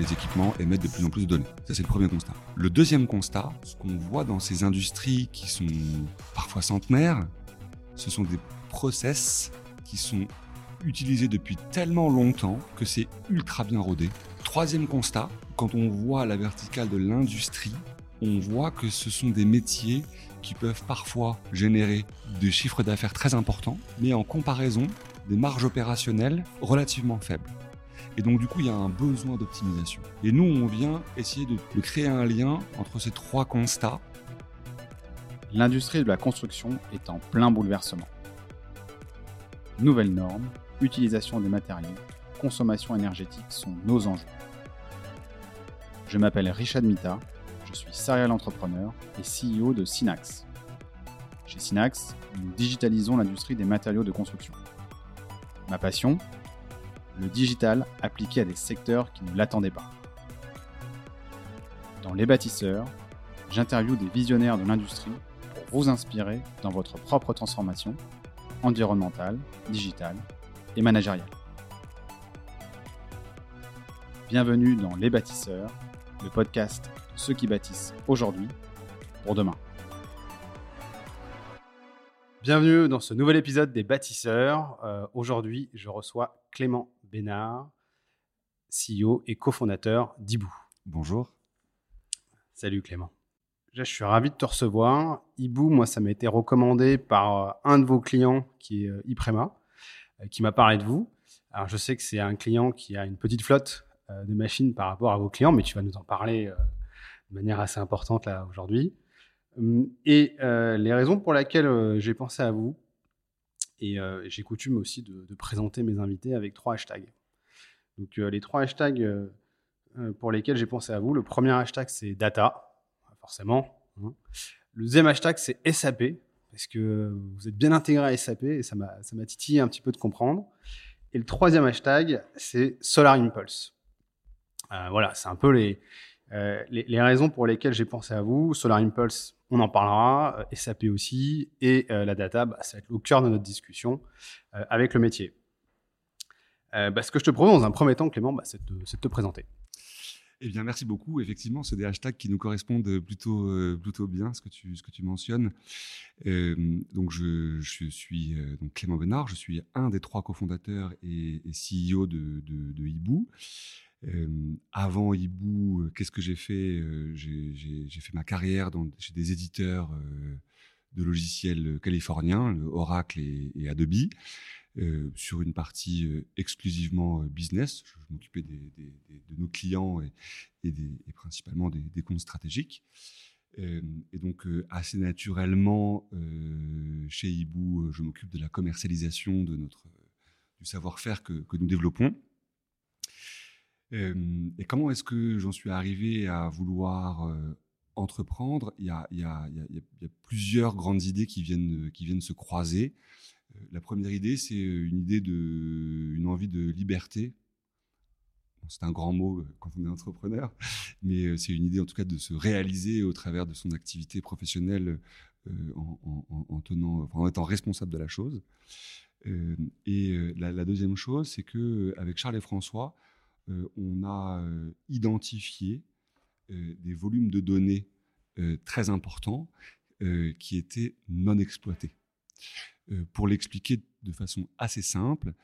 les équipements émettent de plus en plus de données. Ça, c'est le premier constat. Le deuxième constat, ce qu'on voit dans ces industries qui sont parfois centenaires, ce sont des process qui sont utilisés depuis tellement longtemps que c'est ultra bien rodé. Troisième constat, quand on voit la verticale de l'industrie, on voit que ce sont des métiers qui peuvent parfois générer des chiffres d'affaires très importants, mais en comparaison, des marges opérationnelles relativement faibles. Et donc du coup, il y a un besoin d'optimisation. Et nous, on vient essayer de, créer un lien entre ces trois constats. L'industrie de la construction est en plein bouleversement. Nouvelles normes, utilisation des matériaux, consommation énergétique sont nos enjeux. Je m'appelle Richard Mita, je suis serial entrepreneur et CEO de Synax. Chez Synax, nous digitalisons l'industrie des matériaux de construction. Ma passion Le digital appliqué à des secteurs qui ne l'attendaient pas. Dans Les bâtisseurs, j'interviewe des visionnaires de l'industrie pour vous inspirer dans votre propre transformation environnementale, digitale et managériale. Bienvenue dans Les bâtisseurs, le podcast de ceux qui bâtissent aujourd'hui pour demain. Bienvenue dans ce nouvel épisode des bâtisseurs. Euh, aujourd'hui, je reçois Clément Bénard, CEO et cofondateur d'Ibou. Bonjour. Salut Clément. Je suis ravi de te recevoir. Ibou, moi, ça m'a été recommandé par euh, un de vos clients qui est euh, Iprema, euh, qui m'a parlé de vous. Alors, je sais que c'est un client qui a une petite flotte de machines par rapport à vos clients, mais tu vas nous en parler de manière assez importante là aujourd'hui. Hum, Et euh, les raisons pour lesquelles j'ai pensé à vous, et euh, j'ai coutume aussi de, présenter mes invités avec trois hashtags. Donc, euh, les trois hashtags euh, pour lesquels j'ai pensé à vous, le premier hashtag c'est data, forcément. hein. Le deuxième hashtag c'est SAP, parce que vous êtes bien intégré à SAP et ça m'a titillé un petit peu de comprendre. Et le troisième hashtag c'est Solar Impulse. Voilà, c'est un peu les, les raisons pour lesquelles j'ai pensé à vous. Solar Impulse, on en parlera, euh, SAP aussi, et euh, la data, bah, ça va être au cœur de notre discussion euh, avec le métier. Bah, ce que je te propose dans un premier temps, Clément, bah, c'est de, te présenter. Eh bien, merci beaucoup. Effectivement, c'est des hashtags qui nous correspondent plutôt, plutôt bien, ce que tu, ce que tu mentionnes. Donc, je, je suis donc Clément Bénard, je suis un des trois cofondateurs et, et CEO de, de, de Hibou. Avant Hibou, euh, qu'est-ce que j'ai fait Euh, J'ai fait ma carrière chez des éditeurs euh, de logiciels californiens, le Oracle et, Adobe, sur une partie exclusivement business. Je, m'occupais de nos clients et, principalement des, comptes stratégiques. Et donc, assez naturellement, chez Hibou, je m'occupe de la commercialisation de notre, du savoir-faire que nous développons. Et comment est-ce que j'en suis arrivé à vouloir entreprendre? Il y, a, plusieurs grandes idées qui viennent, qui viennent se croiser. La première idée, c'est une idée de, une envie de liberté. C'est un grand mot quand on est entrepreneur, mais c'est une idée en tout cas de se réaliser au travers de son activité professionnelle en, en, étant responsable de la chose. Et la, la, deuxième chose, c'est que avec Charles et François, on a euh, identifié euh, des volumes de données euh, très importants euh, qui étaient non exploités. Euh, pour l'expliquer de façon assez simple,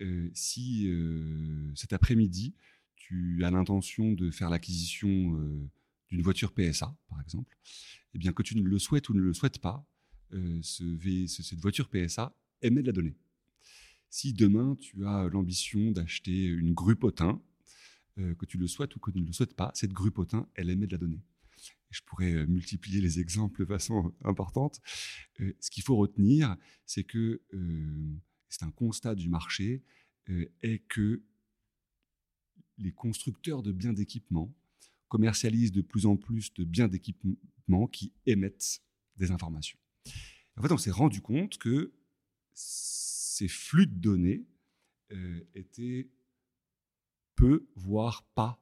euh, si euh, cet après-midi, tu as l'intention de faire l'acquisition euh, d'une voiture PSA, par exemple, eh bien que tu ne le souhaites ou ne le souhaites pas, euh, cette voiture PSA émet de la donnée. Si demain tu as l'ambition d'acheter une grue potin, euh, que tu le souhaites ou que tu ne le souhaites pas, cette grue potin, elle émet de la donnée. Je pourrais euh, multiplier les exemples de façon importante. Euh, ce qu'il faut retenir, c'est que c'est un constat du marché, est que les constructeurs de biens d'équipement commercialisent de plus en plus de biens d'équipement qui émettent des informations. En fait, on s'est rendu compte que ces flux de données étaient peu, voire pas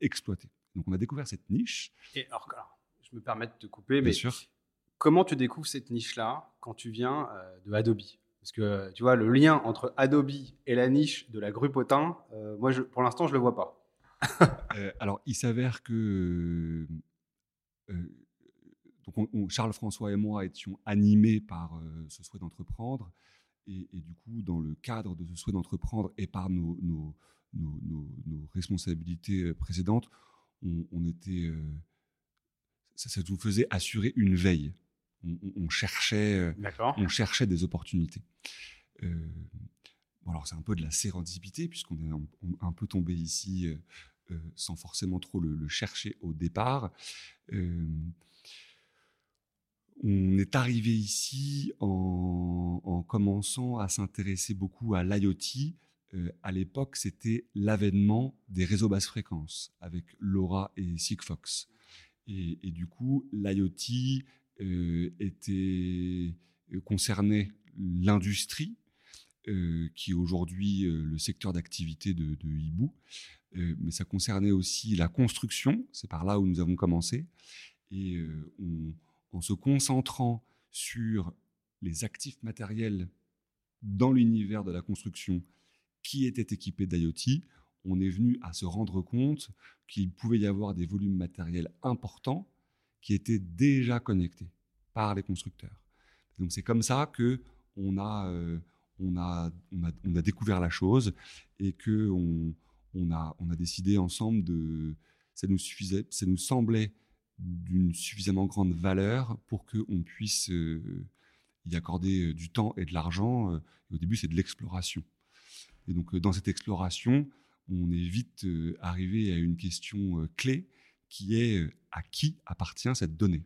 exploités. Donc, on a découvert cette niche. Et alors, je me permets de te couper, Bien mais sûr. comment tu découvres cette niche-là quand tu viens euh, de Adobe? Parce que tu vois, le lien entre Adobe et la niche de la grue potin, euh, moi, je, pour l'instant, je le vois pas. alors, il s'avère que donc Charles François et moi étions animés par ce souhait d'entreprendre. Et, du coup, dans le cadre de ce souhait d'entreprendre et par nos, nos, nos, responsabilités précédentes, on, était, ça, nous faisait assurer une veille. On, cherchait, on cherchait des opportunités. bon, alors c'est un peu de la sérendipité puisqu'on est un, peu tombé ici sans forcément trop le, chercher au départ. On est arrivé ici en, commençant à s'intéresser beaucoup à l'IoT. Euh, à l'époque, c'était l'avènement des réseaux basse fréquence avec LoRa et Sigfox. Et, du coup, l'IoT euh, était euh, concernait l'industrie, qui est aujourd'hui le secteur d'activité de, de Hibou, mais ça concernait aussi la construction. C'est par là où nous avons commencé. Et on en se concentrant sur les actifs matériels dans l'univers de la construction qui étaient équipés d'IoT, on est venu à se rendre compte qu'il pouvait y avoir des volumes matériels importants qui étaient déjà connectés par les constructeurs. Donc c'est comme ça que on a, euh, on a, on a, on a, découvert la chose et que on, on, a, on a décidé ensemble de, ça nous suffisait, ça nous semblait d'une suffisamment grande valeur pour qu'on puisse euh, y accorder euh, du temps et de l'argent. Au début, c'est de l'exploration. Et donc, dans cette exploration, on est vite arrivé à une question clé qui est à qui appartient cette donnée?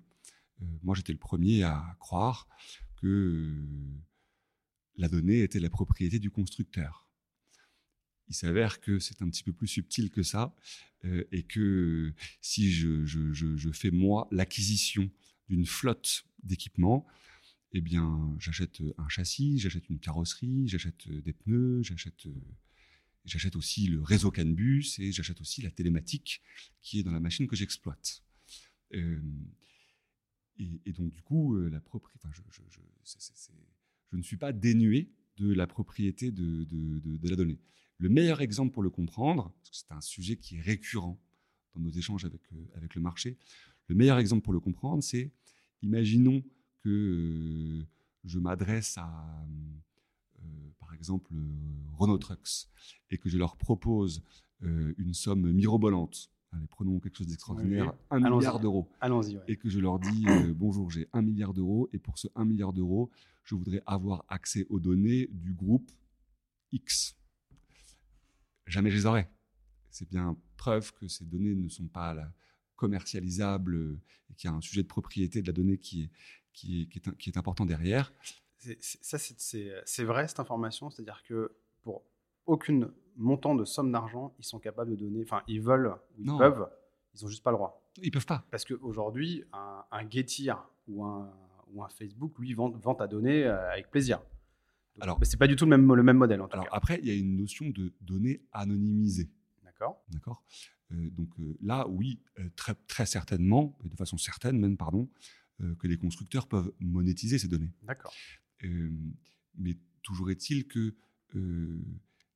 moi, j'étais le premier à croire que la donnée était la propriété du constructeur. Il s'avère que c'est un petit peu plus subtil que ça euh, et que si je, fais moi l'acquisition d'une flotte d'équipements, eh bien, j'achète un châssis, j'achète une carrosserie, j'achète des pneus, j'achète j'achète aussi le réseau CAN-bus et j'achète aussi la télématique qui est dans la machine que j'exploite. Euh, et, donc, du coup, euh, la propriété, je, ne suis pas dénué de la propriété de, de la donnée. Le meilleur exemple pour le comprendre, parce que c'est un sujet qui est récurrent dans nos échanges avec, euh, avec le marché, le meilleur exemple pour le comprendre, c'est imaginons que euh, je m'adresse à, euh, par exemple, Renault Trucks et que je leur propose une somme mirobolante. Allez, prenons quelque chose d'extraordinaire, un milliard d'euros. Allons-y. Et que je leur dis bonjour, j'ai un milliard d'euros et pour ce un milliard d'euros, je voudrais avoir accès aux données du groupe X jamais je les aurai. C'est bien preuve que ces données ne sont pas commercialisables et qu'il y a un sujet de propriété de la donnée qui est, qui est, qui est, important derrière. ça, c'est vrai cette information, c'est-à-dire que pour aucune montant de somme d'argent, ils sont capables de donner, enfin, ils veulent, ils peuvent, ils n'ont juste pas le droit. Ils peuvent pas. Parce qu'aujourd'hui, un, un Getir ou un, ou un Facebook, lui, vend, vend ta donnée euh, avec plaisir. Alors, mais c'est pas du tout le même, le même modèle. En alors après, il y a une notion de données anonymisées. D'accord. D'accord? Euh, donc euh, là, oui, euh, très, très certainement, de façon certaine même, pardon, que les constructeurs peuvent monétiser ces données. D'accord. mais toujours est-il que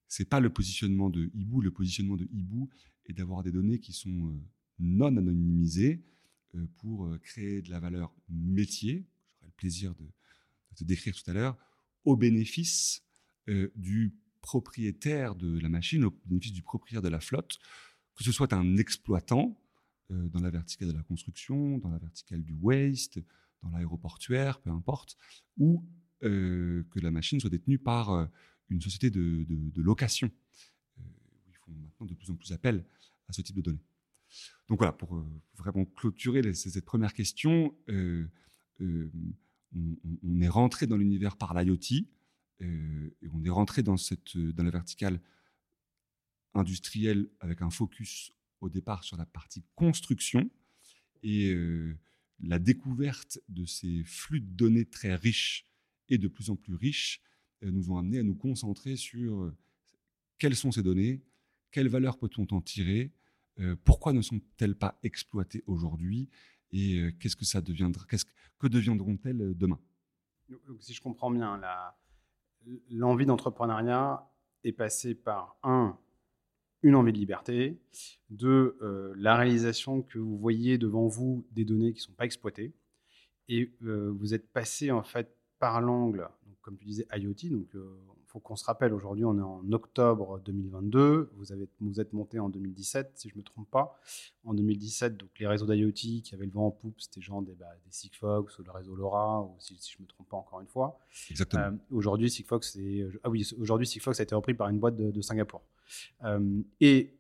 c'est pas le positionnement de Hibou. Le positionnement de Hibou est d'avoir des données qui sont non anonymisées pour créer de la valeur métier. J'aurai le plaisir de, de te décrire tout à l'heure au bénéfice euh, du propriétaire de la machine, au bénéfice du propriétaire de la flotte, que ce soit un exploitant euh, dans la verticale de la construction, dans la verticale du waste, dans l'aéroportuaire, peu importe, ou euh, que la machine soit détenue par une société de, location. ils font maintenant de plus en plus appel à ce type de données. Donc voilà, pour vraiment clôturer cette première question, on, est rentré dans l'univers par l'IoT euh, et on est rentré dans, cette, dans la verticale industrielle avec un focus au départ sur la partie construction. Et euh, la découverte de ces flux de données très riches et de plus en plus riches euh, nous ont amené à nous concentrer sur quelles sont ces données, quelles valeurs peut-on en tirer, pourquoi ne sont-elles pas exploitées aujourd'hui et euh, qu'est-ce que ça deviendra qu'est-ce que deviendront-elles euh, demain? Si je comprends bien, l'envie d'entrepreneuriat est passée par un une envie de liberté, de euh, la réalisation que vous voyez devant vous des données qui ne sont pas exploitées, et euh, vous êtes passé en fait par l'angle, comme tu disais, IoT. Donc, euh, faut qu'on se rappelle, aujourd'hui, on est en octobre 2022. Vous, avez, vous êtes monté en 2017, si je ne me trompe pas. En 2017, donc, les réseaux d'IoT qui avaient le vent en poupe, c'était genre des, bah, des Sigfox ou le réseau LoRa, ou si, je ne me trompe pas encore une fois. Exactement. Euh, aujourd'hui, Sigfox, ah oui, aujourd'hui, Sigfox a été repris par une boîte de, de Singapour. et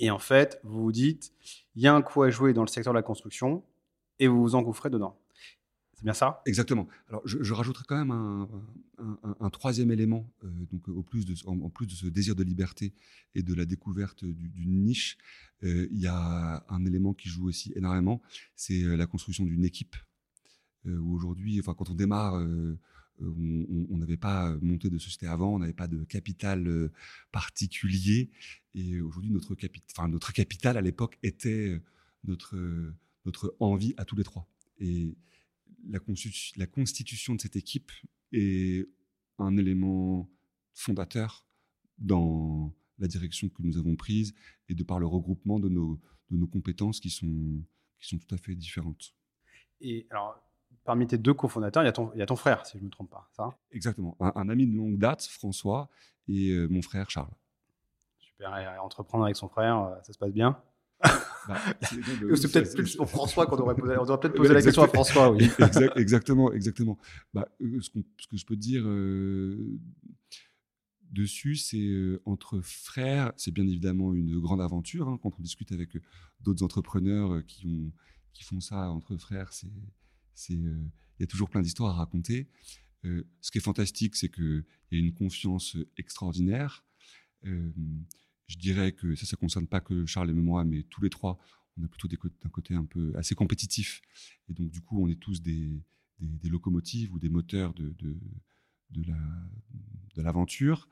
et en fait, vous vous dites, il y a un coup à jouer dans le secteur de la construction et vous vous engouffrez dedans. C'est bien ça? Exactement. Alors, je, rajouterai quand même un, troisième élément, euh, donc de, en, plus de ce désir de liberté et de la découverte d'une niche, euh, il y a un élément qui joue aussi énormément, c'est euh, la construction d'une équipe. aujourd'hui, quand on démarre, on n'avait pas monté de société avant, on n'avait pas de capital particulier, et aujourd'hui, notre, capital à l'époque était notre, envie à tous les trois. La, la constitution de cette équipe est un élément fondateur dans la direction que nous avons prise et de par le regroupement de nos, de nos compétences qui sont, qui sont tout à fait différentes. Et alors, parmi tes deux cofondateurs, il y a ton, il y a ton frère, si je ne me trompe pas, ça? Exactement. Un, ami de longue date, François, et euh, mon frère Charles. Super. Et entreprendre avec son frère, euh, ça se passe bien? c'est peut-être plus pour François qu'on devrait poser. On devrait peut-être poser la question à François. Oui. exactement, exactement. Bah, euh, ce, que je peux dire euh, dessus, c'est euh, entre frères, c'est bien évidemment une grande aventure. Hein, quand on discute avec d'autres entrepreneurs qui, ont, qui font ça entre frères, c'est, il y a toujours plein d'histoires à raconter. ce qui est fantastique, c'est qu'il y a une confiance extraordinaire je dirais que ça, ça ne concerne pas que Charles et moi, mais tous les trois, on a plutôt un côté un peu assez compétitif. Et donc, du coup, on est tous des, locomotives ou des moteurs de, de, de l'aventure.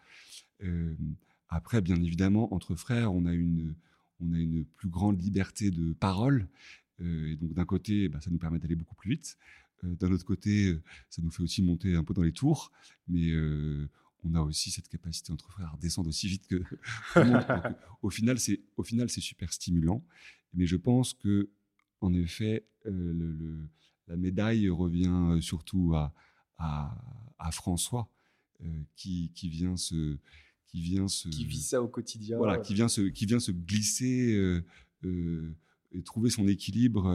Euh, après, bien évidemment, entre frères, on a une, on a une plus grande liberté de parole. Euh, et donc, d'un côté, bah, ça nous permet d'aller beaucoup plus vite. Euh, d'un autre côté, ça nous fait aussi monter un peu dans les tours. Mais on a aussi cette capacité entre frères à descendre aussi vite que au final, c'est au final c'est super stimulant. Mais je pense que en effet, euh, le, la médaille revient euh, surtout à, à, François euh, qui, qui, vient se qui vient se qui vit ça au quotidien. Voilà, qui vient se qui vient se glisser et trouver son équilibre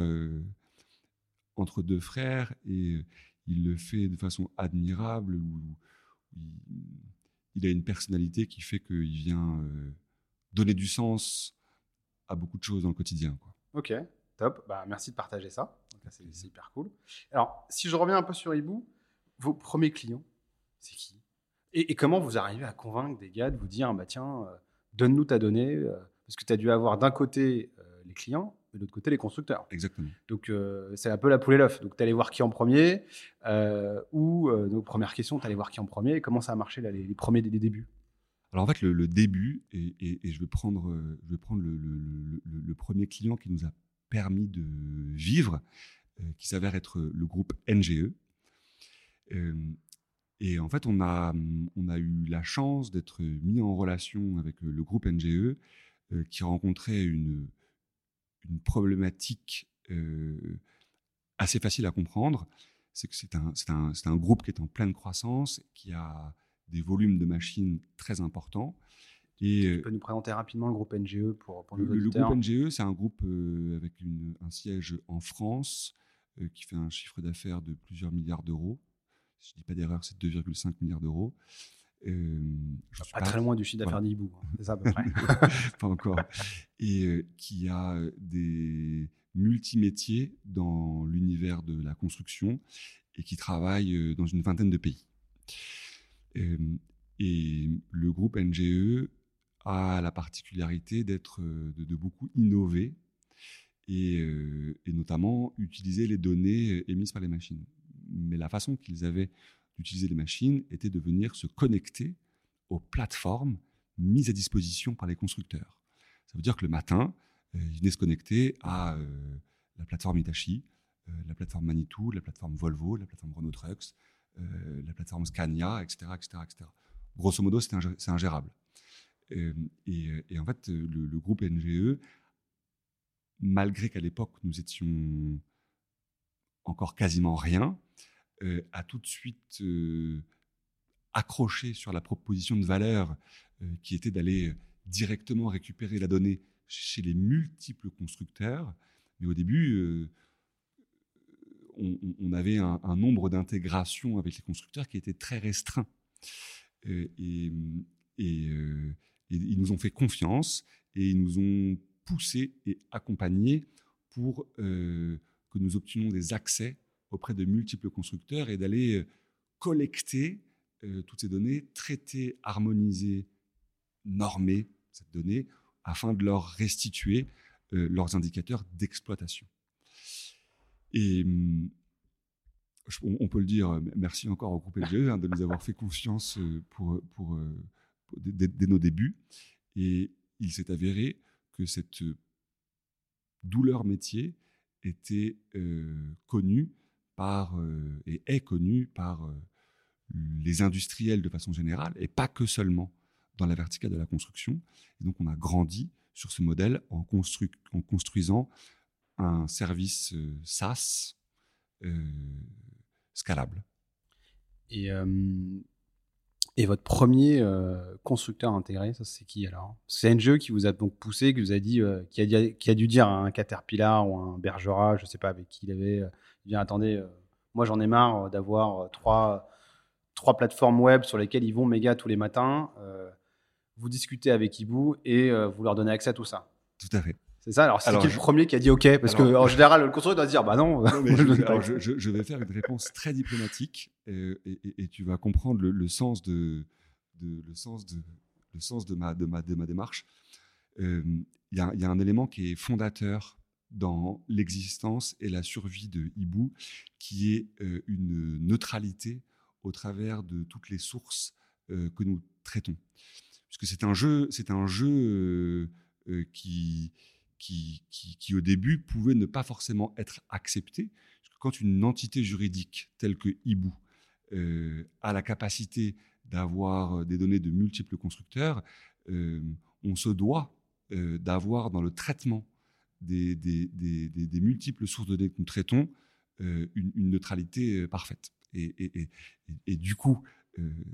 entre deux frères et il le fait de façon admirable ou il, a une personnalité qui fait qu'il vient euh, donner du sens à beaucoup de choses dans le quotidien. Quoi. Ok, top. Bah, merci de partager ça. C'est hyper cool. Alors, si je reviens un peu sur Hibou, vos premiers clients, c'est qui? Et, comment vous arrivez à convaincre des gars de vous dire, bah, tiens, euh, donne-nous ta donnée euh, Parce que tu as dû avoir d'un côté les clients de l'autre côté les constructeurs. Exactement. Donc euh, c'est un peu la poule et l'œuf. Donc tu allais voir qui en premier, euh, ou euh, nos premières questions, tu allais voir qui en premier, et comment ça a marché là, les, premiers des, débuts? Alors en fait le, début, et, je vais prendre, je vais prendre le, premier client qui nous a permis de vivre, qui s'avère être le groupe NGE. et en fait, on a, on a eu la chance d'être mis en relation avec le groupe NGE, qui rencontrait une, une problématique euh, assez facile à comprendre. C'est que c'est un, un, un, groupe qui est en pleine croissance, qui a des volumes de machines très importants. Et, tu euh, peux nous présenter rapidement le groupe NGE pour, pour nos le, auditeurs. Le groupe NGE, c'est un groupe euh, avec une, un siège en France qui fait un chiffre d'affaires de plusieurs milliards d'euros. Si je ne dis pas d'erreur, c'est 2,5 milliards d'euros. Euh, pas, très loin du chiffre d'affaires d'Ibou, hein. c'est ça à peu près. pas encore. Et euh, qui a des multimétiers dans l'univers de la construction et qui travaille euh, dans une vingtaine de pays. et le groupe NGE a la particularité d'être de, beaucoup innover et, et, notamment utiliser les données émises par les machines. Mais la façon qu'ils avaient d'utiliser les machines était de venir se connecter aux plateformes mises à disposition par les constructeurs. Ça veut dire que le matin, euh, ils venaient se connecter à euh, la plateforme Hitachi, euh, la plateforme Manitou, la plateforme Volvo, la plateforme Renault Trucks, la plateforme Scania, etc. etc., etc. Grosso modo, c'est ingérable. et, en fait, le, groupe NGE, malgré qu'à l'époque nous étions encore quasiment rien, a tout de suite accroché sur la proposition de valeur qui était d'aller directement récupérer la donnée chez les multiples constructeurs. Mais au début, on, avait un, nombre d'intégrations avec les constructeurs qui était très restreint. Euh, et, euh, ils nous ont fait confiance et ils nous ont poussé et accompagnés pour euh, que nous obtenions des accès auprès de multiples constructeurs et d'aller collecter toutes ces données, traiter, harmoniser, normer cette donnée afin de leur restituer leurs indicateurs d'exploitation. Et hum, on peut le dire, euh, merci encore au groupe LGE hein, de nous avoir fait confiance euh, pour, pour, euh, dès, nos débuts. Et il s'est avéré que cette douleur métier était connue par, et est connue par les industriels de façon générale, et pas que seulement dans la verticale de la construction. Et donc on a grandi sur ce modèle en, en construisant un service euh, SaaS euh, scalable. Et, euh, et votre premier constructeur intégré, ça c'est qui alors? C'est NGE qui vous a donc poussé, qui vous a dit, qui, a, qui, a, dû dire à un Caterpillar ou un Bergera, je ne sais pas avec qui il avait, il attendez, moi j'en ai marre d'avoir trois, trois plateformes web sur lesquelles ils vont méga tous les matins. vous discutez avec Ibu et vous leur donnez accès à tout ça. Tout à fait. C'est ça? Alors, c'est qui le premier qui a dit OK? Parce qu'en général, le constructeur doit dire Bah non. je, vais faire une réponse très diplomatique et, tu vas comprendre le, sens, de, le sens, de, le sens de, ma, de, ma, de ma démarche. Euh, il y, y, a un élément qui est fondateur dans l'existence et la survie de Hibou, qui est euh, une neutralité au travers de toutes les sources euh, que nous traitons. Puisque c'est un jeu, c'est un jeu qui, qui, qui, au début pouvaient ne pas forcément être acceptés. quand une entité juridique telle que euh, a la capacité d'avoir euh, des données de multiples constructeurs, euh, on se doit d'avoir dans le traitement des, multiples sources de données que nous traitons une, neutralité parfaite. Et, du coup,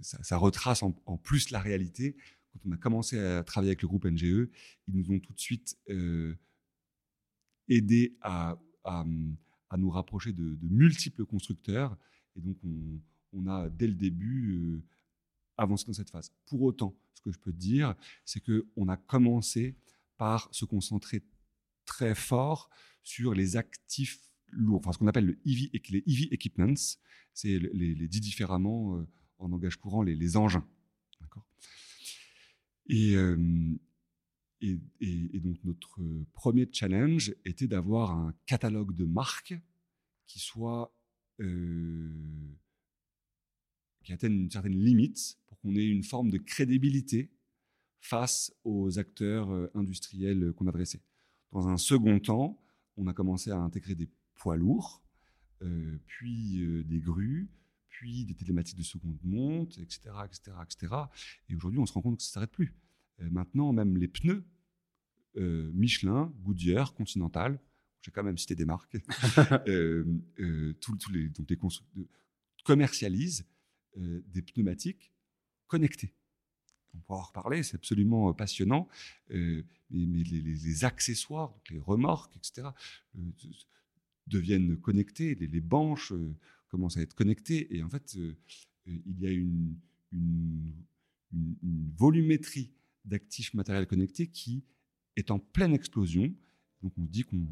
ça, retrace en, plus la réalité quand on a commencé à travailler avec le groupe NGE, ils nous ont tout de suite euh, aidé à, nous rapprocher de, multiples constructeurs. Et donc, on, a, dès le début, euh, avancé dans cette phase. Pour autant, ce que je peux te dire, c'est qu'on a commencé par se concentrer très fort sur les actifs lourds, enfin ce qu'on appelle le EV, les EV equipments, c'est les, dit différemment euh, en langage courant les, engins. D'accord? Et, et, donc notre premier challenge était d'avoir un catalogue de marques qui soit qui atteigne une certaine limite pour qu'on ait une forme de crédibilité face aux acteurs industriels qu'on adressait. Dans un second temps, on a commencé à intégrer des poids lourds, puis des grues, puis des télématiques de seconde monte, etc. etc., etc. Et aujourd'hui, on se rend compte que ça ne s'arrête plus. Euh, maintenant, même les pneus, euh, Michelin, Goodyear, Continental, j'ai quand même cité des marques, euh, tous, les, donc les commercialisent des pneumatiques connectés. On pourra en reparler, c'est absolument passionnant. mais, les, accessoires, les remorques, etc., deviennent connectés. Les, les banches commencent à être connectées. Et en fait, il y a une, volumétrie d'actifs matériels connectés qui est en pleine explosion. Donc on dit qu'on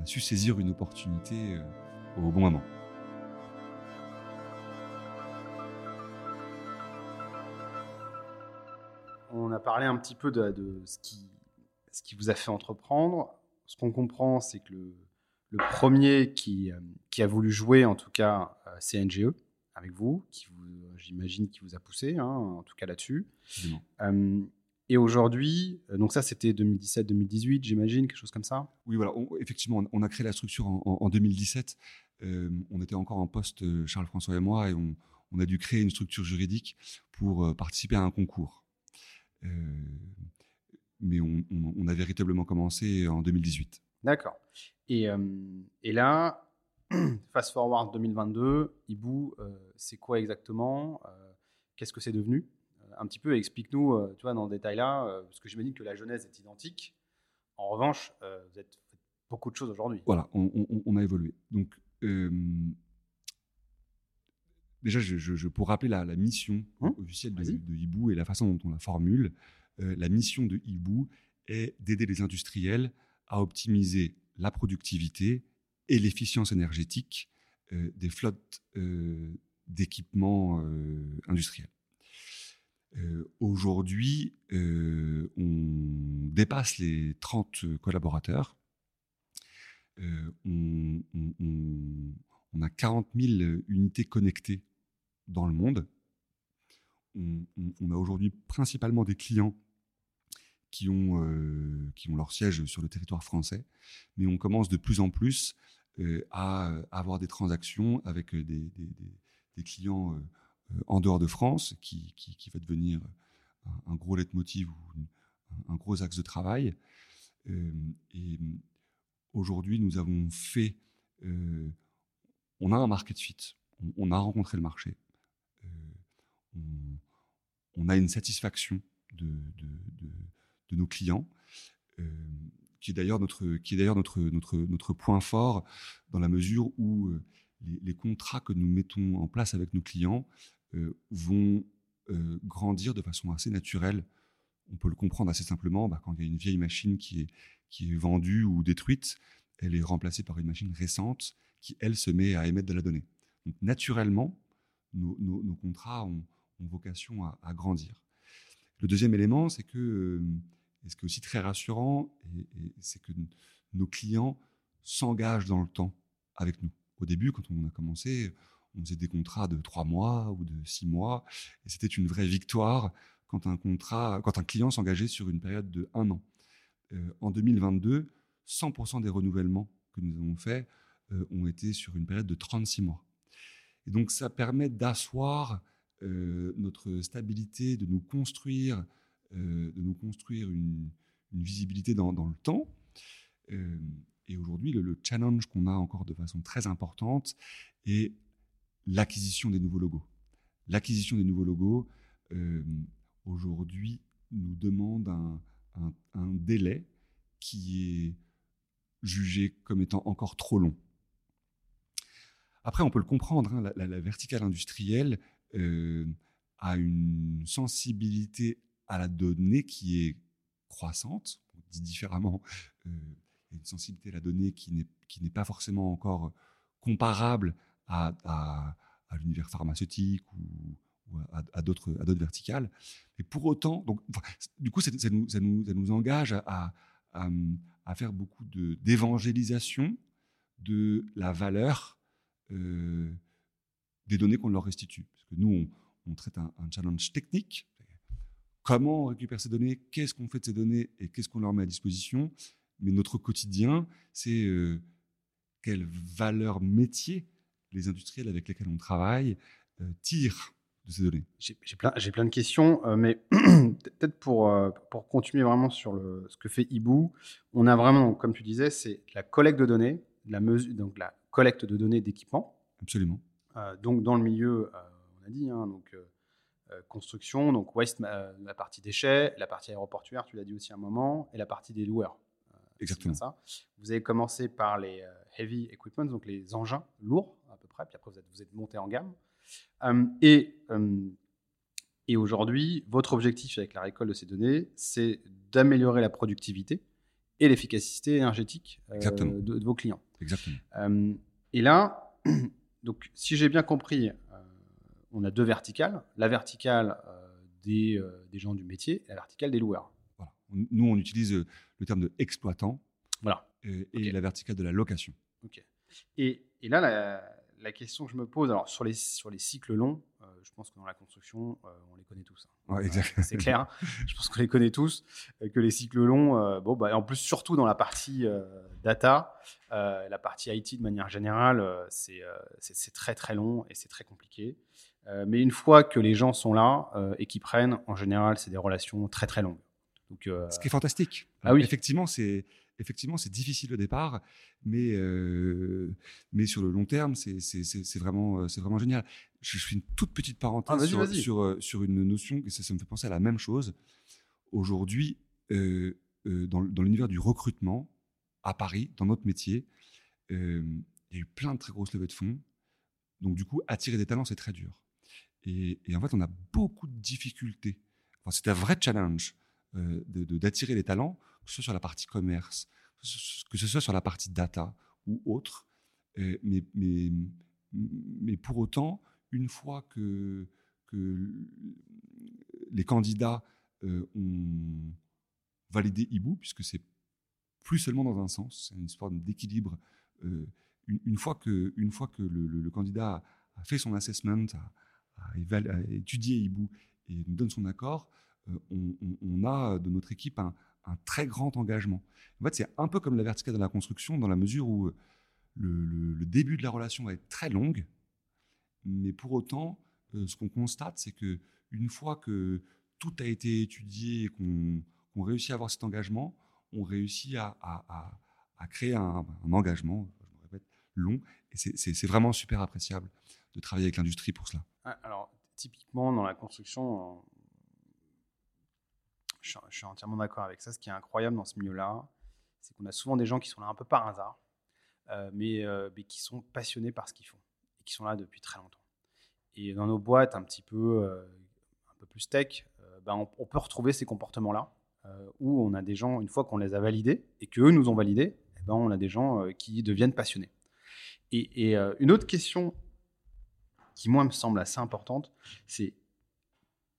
a su saisir une opportunité euh, au bon moment. A parlé un petit peu de, ce, qui, ce qui vous a fait entreprendre. Ce qu'on comprend, c'est que le, premier qui, euh, qui, a voulu jouer, en tout cas, euh, c'est NGE avec vous, qui j'imagine, qui vous a poussé, hein, en tout cas là-dessus. et aujourd'hui, euh, donc ça c'était 2017-2018, j'imagine, quelque chose comme ça? Oui, voilà, effectivement, on a créé la structure en, 2017. Euh, on était encore en poste, euh, Charles-François et moi, et on, a dû créer une structure juridique pour participer à un concours. Mais on, on, a véritablement commencé en 2018. D'accord. Et, et, là, fast forward 2022, Ibu, c'est quoi exactement Qu'est-ce que c'est devenu? Un petit peu, explique-nous, tu vois, dans le détail là, parce que j'imagine que la genèse est identique. En revanche, vous êtes beaucoup de choses aujourd'hui. Voilà, on, a évolué. Donc, déjà, je, pour rappeler la, mission hein officielle de, de, Hibou et la façon dont on la formule, euh, la mission de Hibou est d'aider les industriels à optimiser la productivité et l'efficience énergétique euh, des flottes euh, d'équipements industriels. Aujourd'hui, on dépasse les 30 collaborateurs. on, on, a 40 000 unités connectées dans le monde. On, a aujourd'hui principalement des clients qui ont, euh, qui ont leur siège sur le territoire français, mais on commence de plus en plus euh, à, avoir des transactions avec des, clients euh, en dehors de France, qui, qui, va devenir un, gros leitmotiv ou un gros axe de travail. et aujourd'hui, nous avons fait, on a un market fit, on a rencontré le marché, on, a une satisfaction de, nos clients, euh, qui est d'ailleurs notre, point fort dans la mesure où euh, les, contrats que nous mettons en place avec nos clients euh, vont grandir de façon assez naturelle. On peut le comprendre assez simplement bah, quand il y a une vieille machine qui est, qui est vendue ou détruite, elle est remplacée par une machine récente qui, elle, se met à émettre de la donnée. Donc, naturellement, nos, nos contrats ont, ont vocation à, grandir. Le deuxième élément, c'est que, euh, et ce qui est aussi très rassurant, c'est que nos clients s'engagent dans le temps avec nous. Au début, quand on a commencé, on faisait des contrats de trois mois ou de six mois, et c'était une vraie victoire quand un contrat, quand un client s'engageait sur une période de un an. Euh, en 2022, 100% des renouvellements que nous avons faits euh, ont été sur une période de 36 mois. Et donc, ça permet d'asseoir notre stabilité, de nous construire, euh, de nous construire une, visibilité dans, le temps. Euh, et aujourd'hui, le, challenge qu'on a encore de façon très importante est l'acquisition des nouveaux logos. L'acquisition des nouveaux logos, aujourd'hui, nous demande un, délai qui est jugé comme étant encore trop long. Après, on peut le comprendre, hein, la, verticale industrielle, euh, a une sensibilité à la donnée qui est croissante, dit différemment, euh, une sensibilité à la donnée qui n'est pas forcément encore comparable à, l'univers pharmaceutique ou, à, d'autres verticales. Mais pour autant, donc, du coup, ça, nous, engage à, à, faire beaucoup d'évangélisation de, la valeur euh, des données qu'on leur restitue. Parce que nous, on, traite un, challenge technique. Comment on récupère ces données Qu'est-ce qu'on fait de ces données Et qu'est-ce qu'on leur met à disposition Mais notre quotidien, c'est euh, quelle valeur métier les industriels avec lesquels on travaille euh, tirent de ces données J'ai plein, plein, de questions, euh, mais peut-être pour, pour continuer vraiment sur le, ce que fait Ibu, on a vraiment, comme tu disais, c'est la collecte de données, la mesure, donc la collecte de données d'équipement. Absolument. Euh, donc dans le milieu, euh, on a dit, hein, donc euh, construction, donc waste, la partie déchets, la partie aéroportuaire, tu l'as dit aussi un moment, et la partie des loueurs. Exactement. Ça. Vous avez commencé par les heavy equipment, donc les engins lourds à peu près, puis après vous êtes, vous êtes monté en gamme. et et aujourd'hui, votre objectif avec la récolte de ces données, c'est d'améliorer la productivité et l'efficacité énergétique de, de, vos clients. Exactement. et là, donc, si j'ai bien compris, euh, on a deux verticales. La verticale euh, des, euh, des, gens du métier et la verticale des loueurs. Nous, on utilise le terme de exploitant voilà. et, la verticale de la location. Ok. Et, et là, la, la, question que je me pose, alors sur les, sur les cycles longs, je pense que dans la construction, on les connaît tous. Hein. c'est clair. je pense qu'on les connaît tous. que les cycles longs, bon, bah, en plus, surtout dans la partie data, la partie IT de manière générale, c'est très très long et c'est très compliqué. Euh, mais une fois que les gens sont là euh, et qu'ils prennent, en général, c'est des relations très très longues. Donc, euh, Ce qui est fantastique. Ah oui. Effectivement, c'est effectivement c'est difficile au départ, mais mais sur le long terme, c'est vraiment c'est vraiment génial. Je, fais une toute petite parenthèse ah, sur, sur, sur une notion que ça, ça, me fait penser à la même chose. Aujourd'hui, dans, dans l'univers du recrutement à Paris, dans notre métier, il y a eu plein de très grosses levées de fonds. Donc du coup, attirer des talents, c'est très dur. Et, en fait, on a beaucoup de difficultés. Enfin, c'est un vrai challenge euh, d'attirer les talents, que ce soit sur la partie commerce, que ce soit sur la partie data ou autre. Euh, mais, mais, mais, pour autant, une fois que, que les candidats euh, ont validé Ibu, puisque c'est plus seulement dans un sens, c'est une forme d'équilibre. une, fois que, une fois que le, candidat a fait son assessment, a, à, étudier Hibou et nous donne son accord, euh, on, a de notre équipe un, très grand engagement. En fait, c'est un peu comme la verticale de la construction, dans la mesure où euh, le, début de la relation va être très longue, mais pour autant, euh, ce qu'on constate, c'est que une fois que tout a été étudié et qu'on réussit à avoir cet engagement, on réussit à, créer un, un, engagement, je me répète, long, et c'est vraiment super appréciable de travailler avec l'industrie pour cela. Alors, typiquement, dans la construction, je, suis entièrement d'accord avec ça. Ce qui est incroyable dans ce milieu-là, c'est qu'on a souvent des gens qui sont là un peu par hasard, euh, mais, euh, mais, qui sont passionnés par ce qu'ils font et qui sont là depuis très longtemps. Et dans nos boîtes un petit peu, euh, un peu plus tech, ben on, peut retrouver ces comportements-là, où on a des gens, une fois qu'on les a validés et qu'eux nous ont validés, eh ben on a des gens qui deviennent passionnés. Et, et une autre question qui moi me semble assez importante, c'est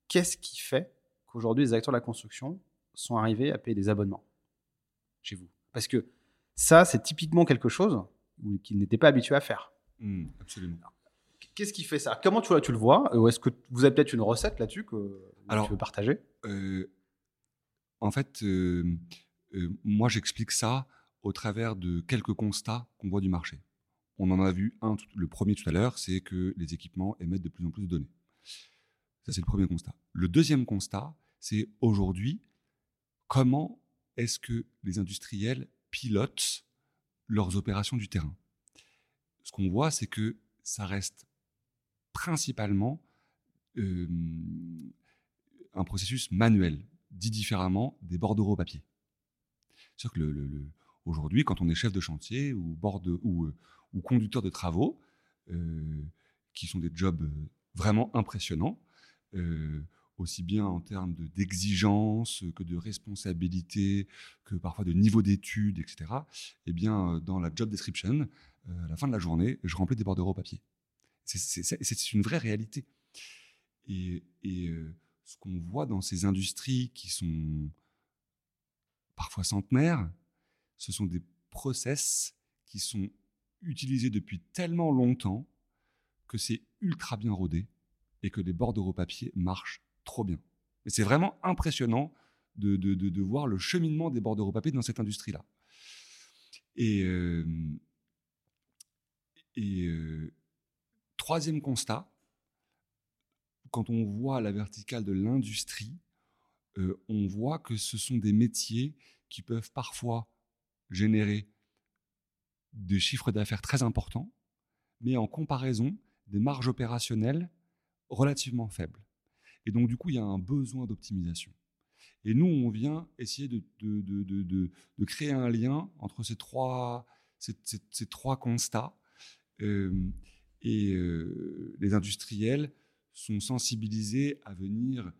qu'est-ce qui fait qu'aujourd'hui les acteurs de la construction sont arrivés à payer des abonnements chez vous Parce que ça, c'est typiquement quelque chose qu'ils n'étaient pas habitués à faire. Mmh, absolument. Qu'est-ce qui fait ça? Comment tu, tu le vois? Ou est-ce que vous avez peut-être une recette là-dessus que tu veux partager? euh, En fait, euh, euh, moi j'explique ça au travers de quelques constats qu'on voit du marché. On en a vu un, le premier tout à l'heure, c'est que les équipements émettent de plus en plus de données. Ça, c'est le premier constat. Le deuxième constat, c'est aujourd'hui, comment est-ce que les industriels pilotent leurs opérations du terrain? Ce qu'on voit, c'est que ça reste principalement euh, un processus manuel, dit différemment des bordereaux papier. C'est-à-dire aujourd'hui, quand on est chef de chantier ou, euh, ou conducteurs de travaux, euh, qui sont des jobs vraiment impressionnants, aussi bien en termes d'exigence que de responsabilité, que parfois de niveau d'études, etc. Eh bien, dans la job description, à la fin de la journée, je remplis des bordereaux papier. C'est une vraie réalité. Et, et ce qu'on voit dans ces industries qui sont parfois centenaires, ce sont des process qui sont utilisé depuis tellement longtemps que c'est ultra bien rodé et que les bordereaux papier marchent trop bien. Et c'est vraiment impressionnant de, voir le cheminement des bordereaux papier dans cette industrie-là. Et, euh, et euh, troisième constat, quand on voit la verticale de l'industrie, euh, on voit que ce sont des métiers qui peuvent parfois générer des chiffres d'affaires très importants, mais en comparaison des marges opérationnelles relativement faibles. Et donc, du coup, il y a un besoin d'optimisation. Et nous, on vient essayer de, créer un lien entre ces trois, ces, trois constats. Euh, et euh, les industriels sont sensibilisés à venir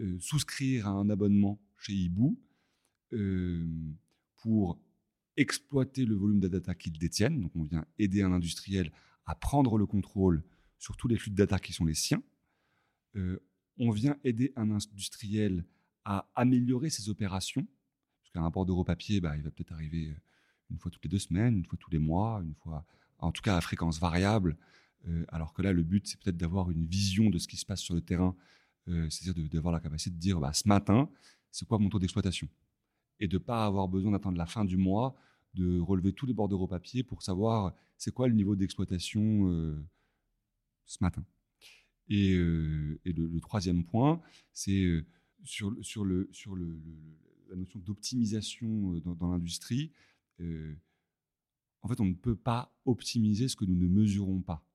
euh, souscrire à un abonnement chez Hibou pour exploiter le volume de data qu'ils détiennent. Donc, on vient aider un industriel à prendre le contrôle sur tous les flux de data qui sont les siens. Euh, on vient aider un industriel à améliorer ses opérations. Parce qu'un rapport d'euro papier, bah, il va peut-être arriver une fois toutes les deux semaines, une fois tous les mois, une fois, en tout cas à fréquence variable. Euh, alors que là, le but, c'est peut-être d'avoir une vision de ce qui se passe sur le terrain, euh, c'est-à-dire d'avoir la capacité de dire, bah, ce matin, c'est quoi mon taux d'exploitation? Et de ne pas avoir besoin d'attendre la fin du mois de relever tous les bordereaux papier pour savoir c'est quoi le niveau d'exploitation euh, ce matin. Et, le, troisième point, c'est sur, sur, la notion d'optimisation dans, l'industrie. en fait, on ne peut pas optimiser ce que nous ne mesurons pas.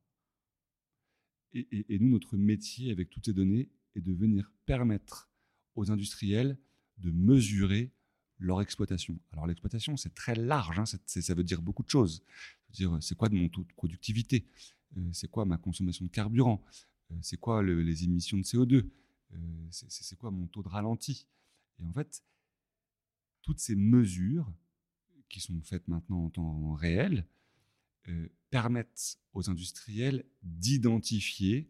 Et, nous, notre métier avec toutes ces données est de venir permettre aux industriels de mesurer leur exploitation. Alors l'exploitation, c'est très large, hein, ça veut dire beaucoup de choses. c'est quoi de mon taux de productivité? Euh, C'est quoi ma consommation de carburant? euh, C'est quoi les émissions de CO2 euh, C'est quoi mon taux de ralenti? Et en fait, toutes ces mesures qui sont faites maintenant en temps réel permettent aux industriels d'identifier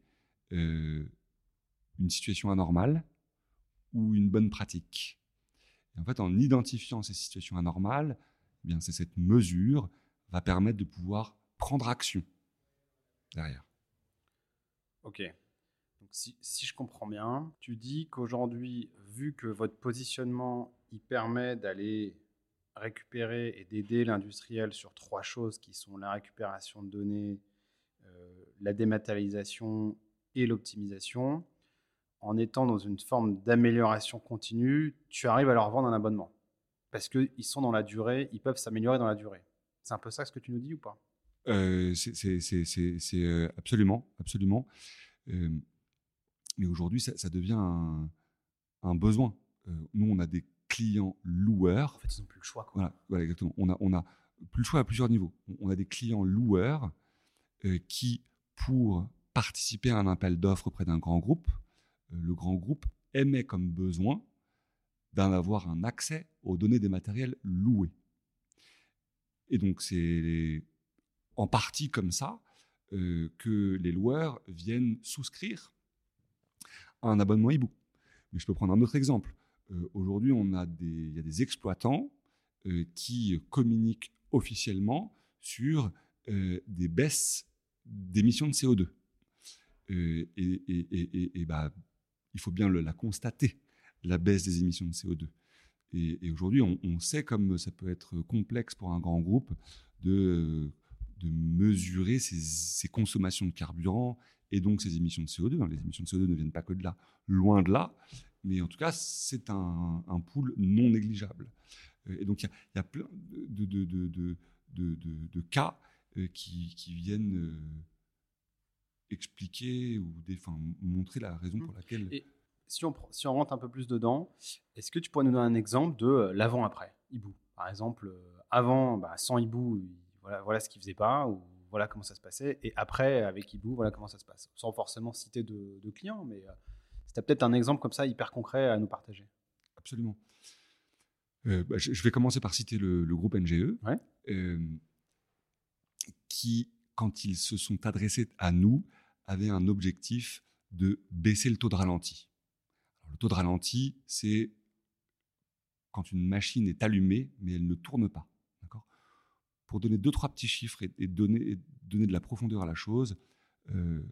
une situation anormale ou une bonne pratique. Et en fait, en identifiant ces situations anormales, eh bien, c'est cette mesure va permettre de pouvoir prendre action derrière. Ok. Donc, si, si je comprends bien, tu dis qu'aujourd'hui, vu que votre positionnement il permet d'aller récupérer et d'aider l'industriel sur trois choses qui sont la récupération de données, euh, la dématérialisation et l'optimisation, en étant dans une forme d'amélioration continue, tu arrives à leur vendre un abonnement. Parce qu'ils sont dans la durée, ils peuvent s'améliorer dans la durée. C'est un peu ça ce que tu nous dis ou pas? C'est euh, absolument, absolument. Euh, mais aujourd'hui, ça, devient un, besoin. nous, on a des clients loueurs. En fait, ils n'ont plus le choix. Voilà, exactement. On a, on a plus le choix à plusieurs niveaux. On a des clients loueurs qui, pour participer à un appel d'offres auprès d'un grand groupe, euh, le grand groupe émet comme besoin d'en avoir un accès aux données des matériels loués. Et donc c'est en partie comme ça euh, que les loueurs viennent souscrire à un abonnement Hibou. Mais je peux prendre un autre exemple. Euh, aujourd'hui, on a des, il y a des exploitants qui communiquent officiellement sur des baisses d'émissions de CO2. et, et, et bah, il faut bien le, la constater, la baisse des émissions de CO2. Et, aujourd'hui, on, sait comme ça peut être complexe pour un grand groupe de, de mesurer ses, consommations de carburant et donc ses émissions de CO2. Les émissions de CO2 ne viennent pas que de là, loin de là, mais en tout cas, c'est un, un pool non négligeable. Et donc, il y, a plein de, de, de, de cas euh, qui, qui viennent euh, expliquer ou montrer la raison pour mmh. laquelle. Et si on, si on rentre un peu plus dedans, est-ce que tu pourrais nous donner un exemple de euh, l'avant-après, Hibou? Par exemple, euh, avant, bah, sans Hibou, voilà, voilà ce qu'il faisait pas, ou voilà comment ça se passait, et après, avec Hibou, voilà comment ça se passe. Sans forcément citer de, clients, mais euh, peut-être un exemple comme ça hyper concret à nous partager. Absolument. Euh, bah, je, vais commencer par citer le, le groupe NGE, qui, quand ils se sont adressés à nous, avait un objectif de baisser le taux de ralenti. le taux de ralenti, c'est quand une machine est allumée, mais elle ne tourne pas. Pour donner deux, trois petits chiffres et, donner, donner, de la profondeur à la chose, euh,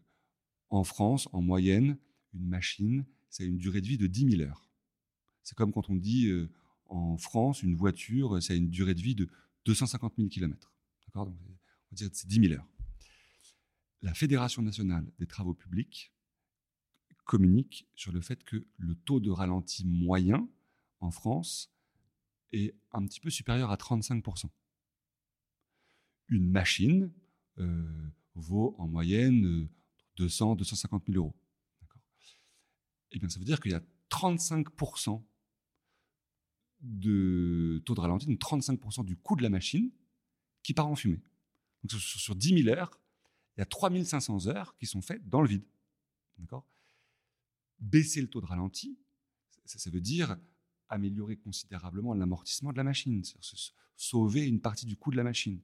en France, en moyenne, une machine, ça a une durée de vie de 10 000 heures. C'est comme quand on dit euh, en France, une voiture, ça a une durée de vie de 250 000 km. on va dire que c'est 10 000 heures la Fédération nationale des travaux publics communique sur le fait que le taux de ralenti moyen en France est un petit peu supérieur à 35%. Une machine euh, vaut en moyenne 200, 250 000 euros. Eh bien, ça veut dire qu'il y a 35% de taux de ralenti, donc 35% du coût de la machine qui part en fumée. Donc sur, sur 10 000 heures, il y a 3500 heures qui sont faites dans le vide. D'accord? Baisser le taux de ralenti, ça, veut dire améliorer considérablement l'amortissement de la machine, sauver une partie du coût de la machine.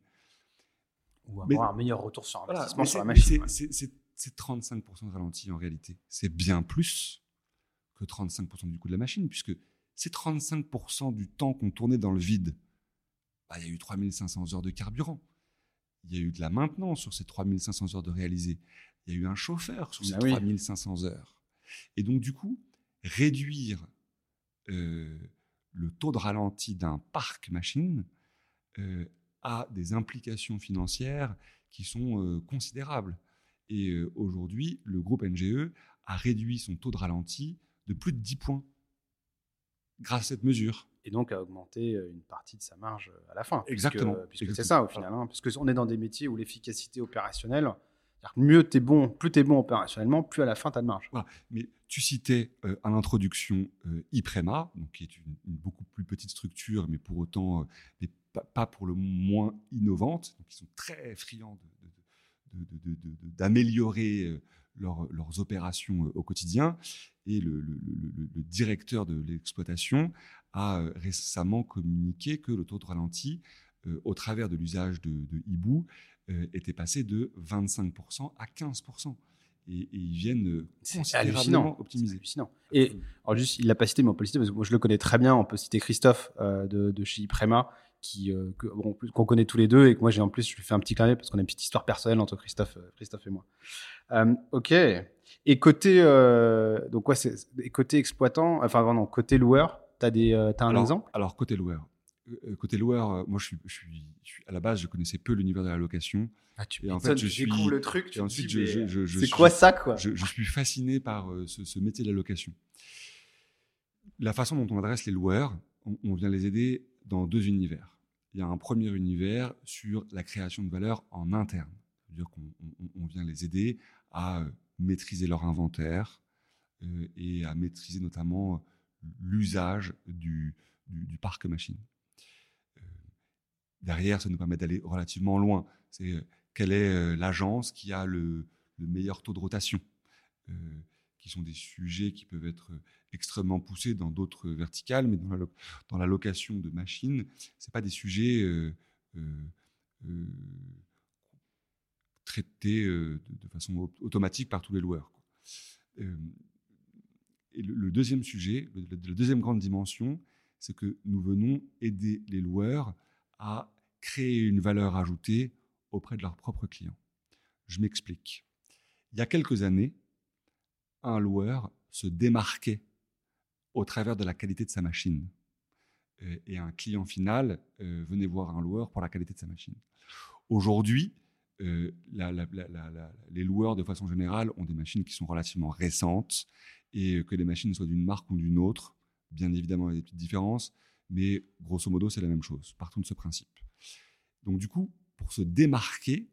Ou avoir un meilleur retour sur investissement sur la machine. C'est 35% de ralenti en réalité. C'est bien plus que 35% du coût de la machine, puisque c'est 35% du temps qu'on tournait dans le vide. Bah, il y a eu 3500 heures de carburant il y a eu de la maintenance sur ces 3500 heures de réaliser. Il y a eu un chauffeur sur ces 3500 bah heures. Et donc, du coup, réduire euh, le taux de ralenti d'un parc machine euh, a des implications financières qui sont euh, considérables. Et aujourd'hui, le groupe NGE a réduit son taux de ralenti de plus de 10 points grâce à cette mesure. Et donc a augmenté une partie de sa marge à la fin. Exactement. Puisque, c'est ça au final. Hein, parce qu'on est dans des métiers où l'efficacité opérationnelle, mieux tu es bon, plus tu es bon opérationnellement, plus à la fin tu as de marge. Mais tu citais euh, à l'introduction euh, IPREMA, donc qui est une, beaucoup plus petite structure, mais pour autant euh, pas, pour le moins innovante. Donc ils sont très friands d'améliorer leurs opérations au quotidien. Et le, directeur de l'exploitation a récemment communiqué que le taux de ralenti, au travers de l'usage de, de Hibou, euh, était passé de 25% à 15%. Et, ils viennent euh, considérablement optimiser. Hallucinant. Et alors juste, il l'a pas cité, mais on peut le citer parce que moi je le connais très bien. On peut citer Christophe euh, de, de, chez Iprema, qui qu'on connaît tous les deux et que moi j'ai en plus je lui fais un petit clin parce qu'on a une petite histoire personnelle entre Christophe, Christophe et moi. ok. Et côté donc quoi, c'est côté exploitant, enfin non, côté loueur, t'as des, as un exemple? Alors côté loueur, euh, côté loueur, euh, moi, je suis, à la base, je connaissais peu l'univers de la location. Ah, tu et en fait, je suis, le truc. et ensuite, je, c'est quoi ça, quoi? je, suis fasciné par euh, ce, métier de la location. La façon dont on adresse les loueurs, on, vient les aider dans deux univers. Il y a un premier univers sur la création de valeur en interne. C'est-à-dire qu'on vient les aider à maîtriser leur inventaire et à maîtriser notamment l'usage du, du parc machine. Derrière, ça nous permet d'aller relativement loin. C'est euh, quelle est euh, l'agence qui a le, meilleur taux de rotation, euh, qui sont des sujets qui peuvent être extrêmement poussés dans d'autres verticales, mais dans la, dans la, location de machines, c'est pas des sujets traités de, façon automatique par tous les loueurs. et le, deuxième sujet, la deuxième grande dimension, c'est que nous venons aider les loueurs à créer une valeur ajoutée auprès de leurs propres clients. Je m'explique. Il y a quelques années, un loueur se démarquait au travers de la qualité de sa machine. Euh, et un client final euh, venait voir un loueur pour la qualité de sa machine. Aujourd'hui, euh, les loueurs, de façon générale, ont des machines qui sont relativement récentes et que les machines soient d'une marque ou d'une autre, bien évidemment, il y a des petites différences, mais grosso modo, c'est la même chose. Partons de ce principe. Donc, du coup, pour se démarquer,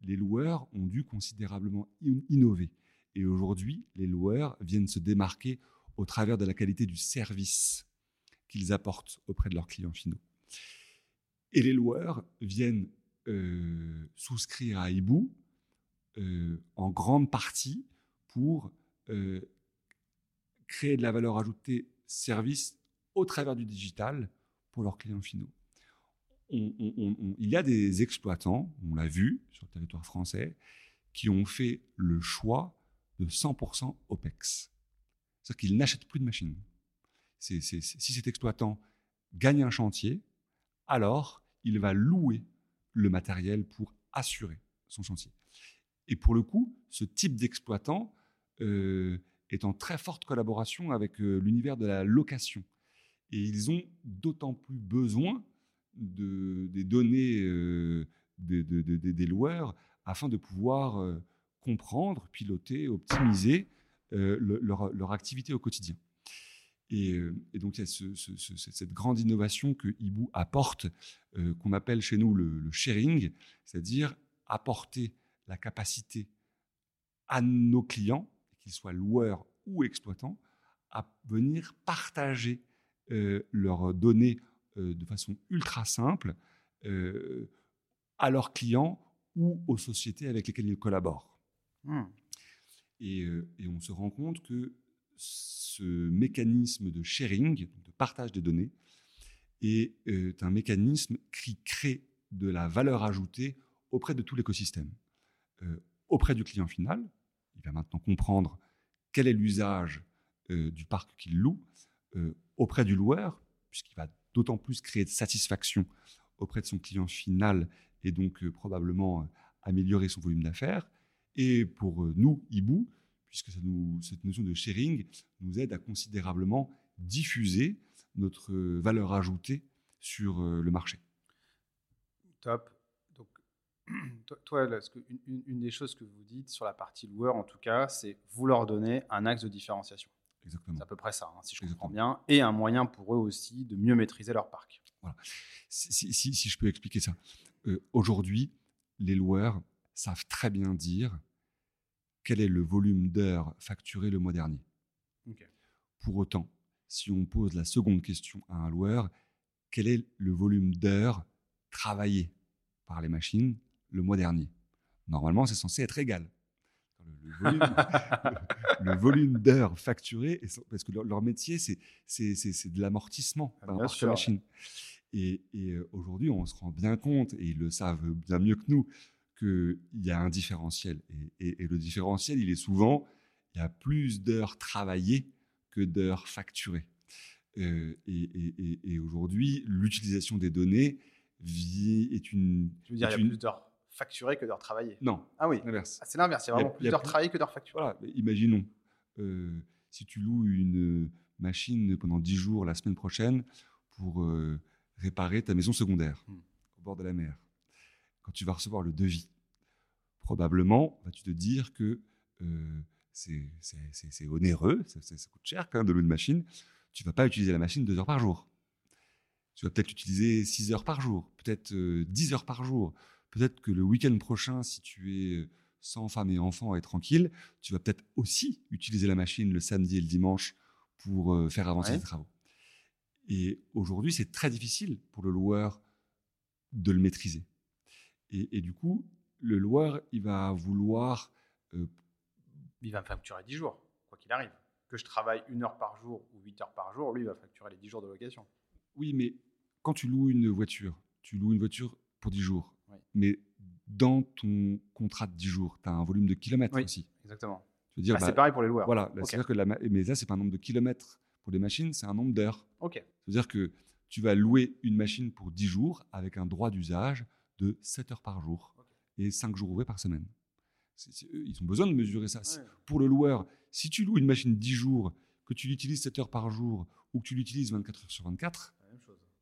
les loueurs ont dû considérablement innover. Et aujourd'hui, les loueurs viennent se démarquer au travers de la qualité du service qu'ils apportent auprès de leurs clients finaux. Et les loueurs viennent euh, souscrire à Hibou euh, en grande partie pour euh, créer de la valeur ajoutée service au travers du digital pour leurs clients finaux. il y a des exploitants, on l'a vu sur le territoire français, qui ont fait le choix de 100% OPEX. C'est-à-dire qu'ils n'achètent plus de machines. si cet exploitant gagne un chantier, alors il va louer le matériel pour assurer son chantier. Et pour le coup, ce type d'exploitant euh, est en très forte collaboration avec euh, l'univers de la location. Et ils ont d'autant plus besoin de, des données euh, des loueurs afin de pouvoir comprendre, piloter, optimiser euh, leur, activité au quotidien. Et, donc il y a cette grande innovation que Hibou apporte, qu'on appelle chez nous le, sharing, c'est-à-dire apporter la capacité à nos clients, qu'ils soient loueurs ou exploitants, à venir partager euh, leur donner euh, de façon ultra simple euh, à leurs clients ou aux sociétés avec lesquelles ils collaborent. Hmm. Et, on se rend compte que ce mécanisme de sharing, de partage des données, est un mécanisme qui crée de la valeur ajoutée auprès de tout l'écosystème. auprès du client final, il va maintenant comprendre quel est l'usage du parc qu'il loue, euh, auprès du loueur, puisqu'il va d'autant plus créer de satisfaction auprès de son client final et donc euh, probablement euh, améliorer son volume d'affaires. Et pour nous, Hibou, puisque ça nous, cette notion de sharing nous aide à considérablement diffuser notre valeur ajoutée sur le marché. Top. Donc, toi, une, des choses que vous dites sur la partie loueur, en tout cas, c'est vous leur donnez un axe de différenciation. Exactement. C'est à peu près ça, hein, si je comprends bien, et un moyen pour eux aussi de mieux maîtriser leur parc. Voilà. Si, je peux expliquer ça. Euh, aujourd'hui, les loueurs savent très bien dire quel est le volume d'heures facturé le mois dernier? Pour autant, si on pose la seconde question à un loueur, quel est le volume d'heures travaillées par les machines le mois dernier? Normalement, c'est censé être égal. Le, volume, d'heures facturées, parce que leur, métier, c'est, de l'amortissement ah, par rapport machine. Et, euh, aujourd'hui, on se rend bien compte, et ils le savent bien mieux que nous, qu'il y a un différentiel. Et, le différentiel, il est souvent, il y a plus d'heures travaillées que d'heures facturées. Euh, et, aujourd'hui, l'utilisation des données est une. Je veux dire, il y a plus d'heures facturées que d'heures travaillées? Non. Ah oui. L'inverse. Ah, c'est l'inverse. Il y a vraiment plus d'heures travaillées que d'heures facturées. Voilà. Imaginons, euh, si tu loues une machine pendant 10 jours la semaine prochaine pour euh, réparer ta maison secondaire hmm. au bord de la mer quand tu vas recevoir le devis, probablement vas-tu te dire que euh, c'est onéreux, ça, coûte cher quand même de louer une machine. Tu vas pas utiliser la machine deux heures par jour. Tu vas peut-être l'utiliser six heures par jour, peut-être euh, dix heures par jour. Peut-être que le week-end prochain, si tu es sans femme et enfant et tranquille, tu vas peut-être aussi utiliser la machine le samedi et le dimanche pour euh, faire avancer tes travaux. Et aujourd'hui, c'est très difficile pour le loueur de le maîtriser. Et, du coup, le loueur, il va vouloir. Euh, il va me facturer 10 jours, quoi qu'il arrive. Que je travaille une heure par jour ou 8 heures par jour, lui, il va facturer les 10 jours de location. Oui, mais quand tu loues une voiture, tu loues une voiture pour 10 jours. Mais dans ton contrat de 10 jours, tu as un volume de kilomètres oui, aussi. Exactement. Veux dire, bah, c'est pareil pour les loueurs. Voilà, c'est-à-dire que la, mais ça, c'est pas un nombre de kilomètres pour les machines, c'est un nombre d'heures. Ok. C'est-à-dire que tu vas louer une machine pour 10 jours avec un droit d'usage de 7 heures par jour et 5 jours ouvrés par semaine. ils ont besoin de mesurer ça. Pour le loueur, si tu loues une machine 10 jours, que tu l'utilises 7 heures par jour ou que tu l'utilises 24 heures sur 24,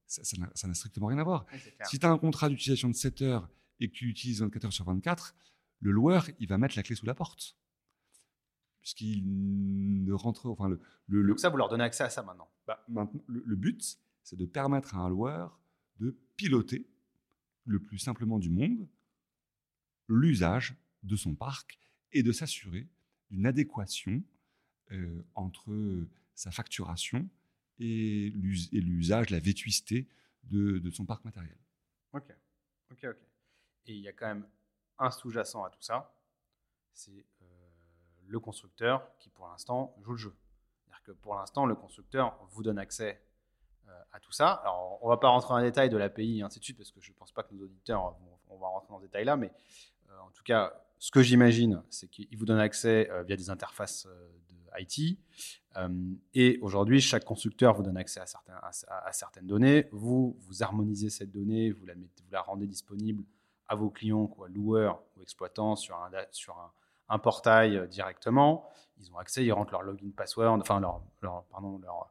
ça n'a strictement rien à voir. si tu as un contrat d'utilisation de 7 heures et que tu l'utilises 24 heures sur 24, le loueur, il va mettre la clé sous la porte. Puisqu'il ne rentre. Enfin, le, le, Donc, ça, vous leur donnez accès à ça maintenant, bah, maintenant le but, c'est de permettre à un loueur de piloter le plus simplement du monde l'usage de son parc et de s'assurer d'une adéquation euh, entre sa facturation et l'usage, la vétusté de, son parc matériel. Ok, ok, ok. Et il y a quand même un sous-jacent à tout ça, c'est euh, le constructeur qui pour l'instant joue le jeu. C'est-à-dire que pour l'instant, le constructeur vous donne accès à tout ça. Alors, on va pas rentrer dans les détails de l'API et ainsi parce que je ne pense pas que nos auditeurs on va rentrer dans ce détail là, mais euh, en tout cas, ce que j'imagine, c'est qu'il vous donne accès euh, via des interfaces de IT. et aujourd'hui, chaque constructeur vous donne accès à, certaines données. Vous, vous harmonisez cette donnée, vous la, rendez disponible à vos clients, quoi, loueurs ou exploitants, sur un, portail directement. Ils ont accès, ils rentrent leur login password, enfin pardon, leur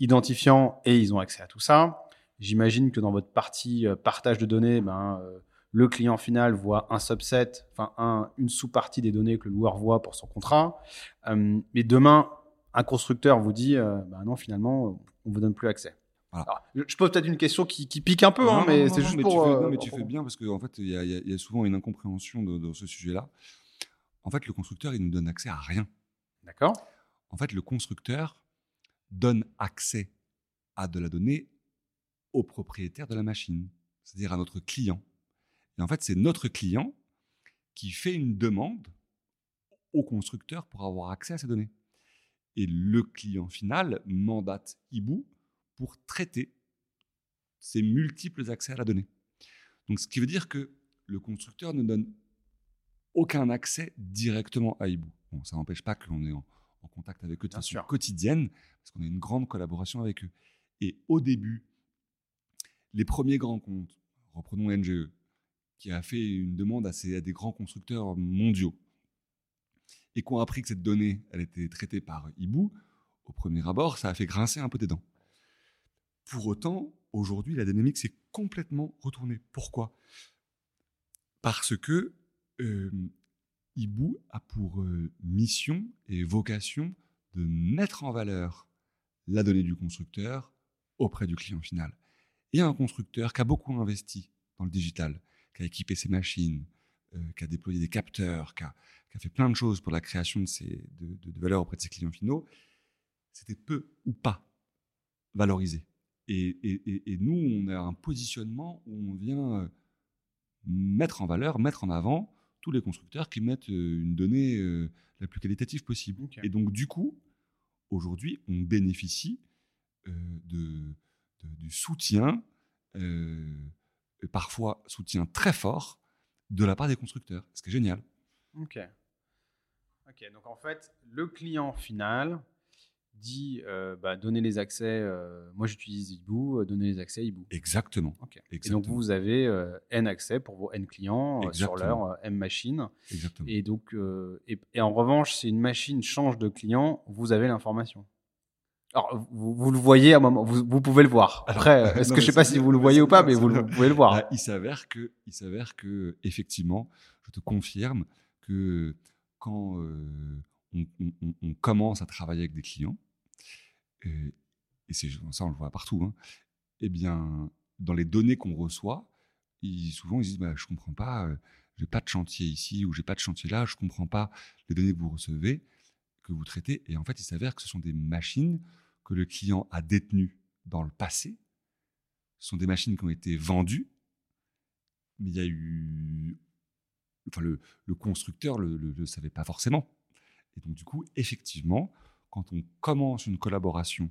identifiant et ils ont accès à tout ça. J'imagine que dans votre partie euh, partage de données, ben, euh, le client final voit un subset, enfin un, une sous-partie des données que le loueur voit pour son contrat. Euh, mais demain, un constructeur vous dit, ben non, finalement, on vous donne plus accès. je pose peut-être une question qui, pique un peu, hein, mais c'est juste pour. Tu fais, non, mais tu fais bien parce qu'en en fait, il y, a souvent une incompréhension de, de ce sujet-là. En fait, le constructeur, il ne donne accès à rien. D'accord. En fait, le constructeur, donne accès à de la donnée au propriétaire de la machine, c'est-à-dire à notre client. Et en fait, c'est notre client qui fait une demande au constructeur pour avoir accès à ces données. Et le client final mandate Ibu pour traiter ces multiples accès à la donnée. Donc, ce qui veut dire que le constructeur ne donne aucun accès directement à Ibu. Bon, ça n'empêche pas qu'on est en, en contact avec eux de façon quotidienne, parce qu'on a une grande collaboration avec eux. Et au début, les premiers grands comptes, reprenons NGE, qui a fait une demande à, ces, à des grands constructeurs mondiaux, et qui ont appris que cette donnée, elle était traitée par Ibu, au premier abord, ça a fait grincer un peu des dents. Pour autant, aujourd'hui, la dynamique s'est complètement retournée. Pourquoi? Parce que euh, Hibou a pour euh, mission et vocation de mettre en valeur la donnée du constructeur auprès du client final. Et un constructeur qui a beaucoup investi dans le digital, qui a équipé ses machines, euh, qui a déployé des capteurs, qui a, fait plein de choses pour la création de, valeur auprès de ses clients finaux, c'était peu ou pas valorisé. Et, nous, on a un positionnement où on vient euh, mettre en valeur, mettre en avant tous les constructeurs qui mettent euh, une donnée euh, la plus qualitative possible. Et donc, du coup, aujourd'hui, on bénéficie de, du soutien, parfois soutien très fort, de la part des constructeurs, ce qui est génial. Ok. Ok, donc en fait, le client final, dit euh, bah, donner les accès. Euh, moi, j'utilise Hibou, euh, donner les accès Hibou. Exactement. Et donc, vous avez N accès pour vos N clients sur leur M machine. Exactement. Et donc, et, en revanche, si une machine change de client, vous avez l'information. Alors, vous, le voyez à un moment, vous, pouvez le voir. Après, est-ce que je sais pas si vous le voyez ou pas, mais vous, pouvez le voir. Il s'avère que, il s'avère que, effectivement, je te confirme que quand on, commence à travailler avec des clients, et, ça on le voit partout, hein, eh bien, dans les données qu'on reçoit, souvent ils disent bah, Je comprends pas, euh, j'ai pas de chantier ici ou j'ai pas de chantier là, je comprends pas les données que vous recevez, que vous traitez. Et en fait, il s'avère que ce sont des machines que le client a détenues dans le passé. Ce sont des machines qui ont été vendues, mais il y a eu. Enfin, le, constructeur ne le savait pas forcément. Et donc, du coup, effectivement, quand on commence une collaboration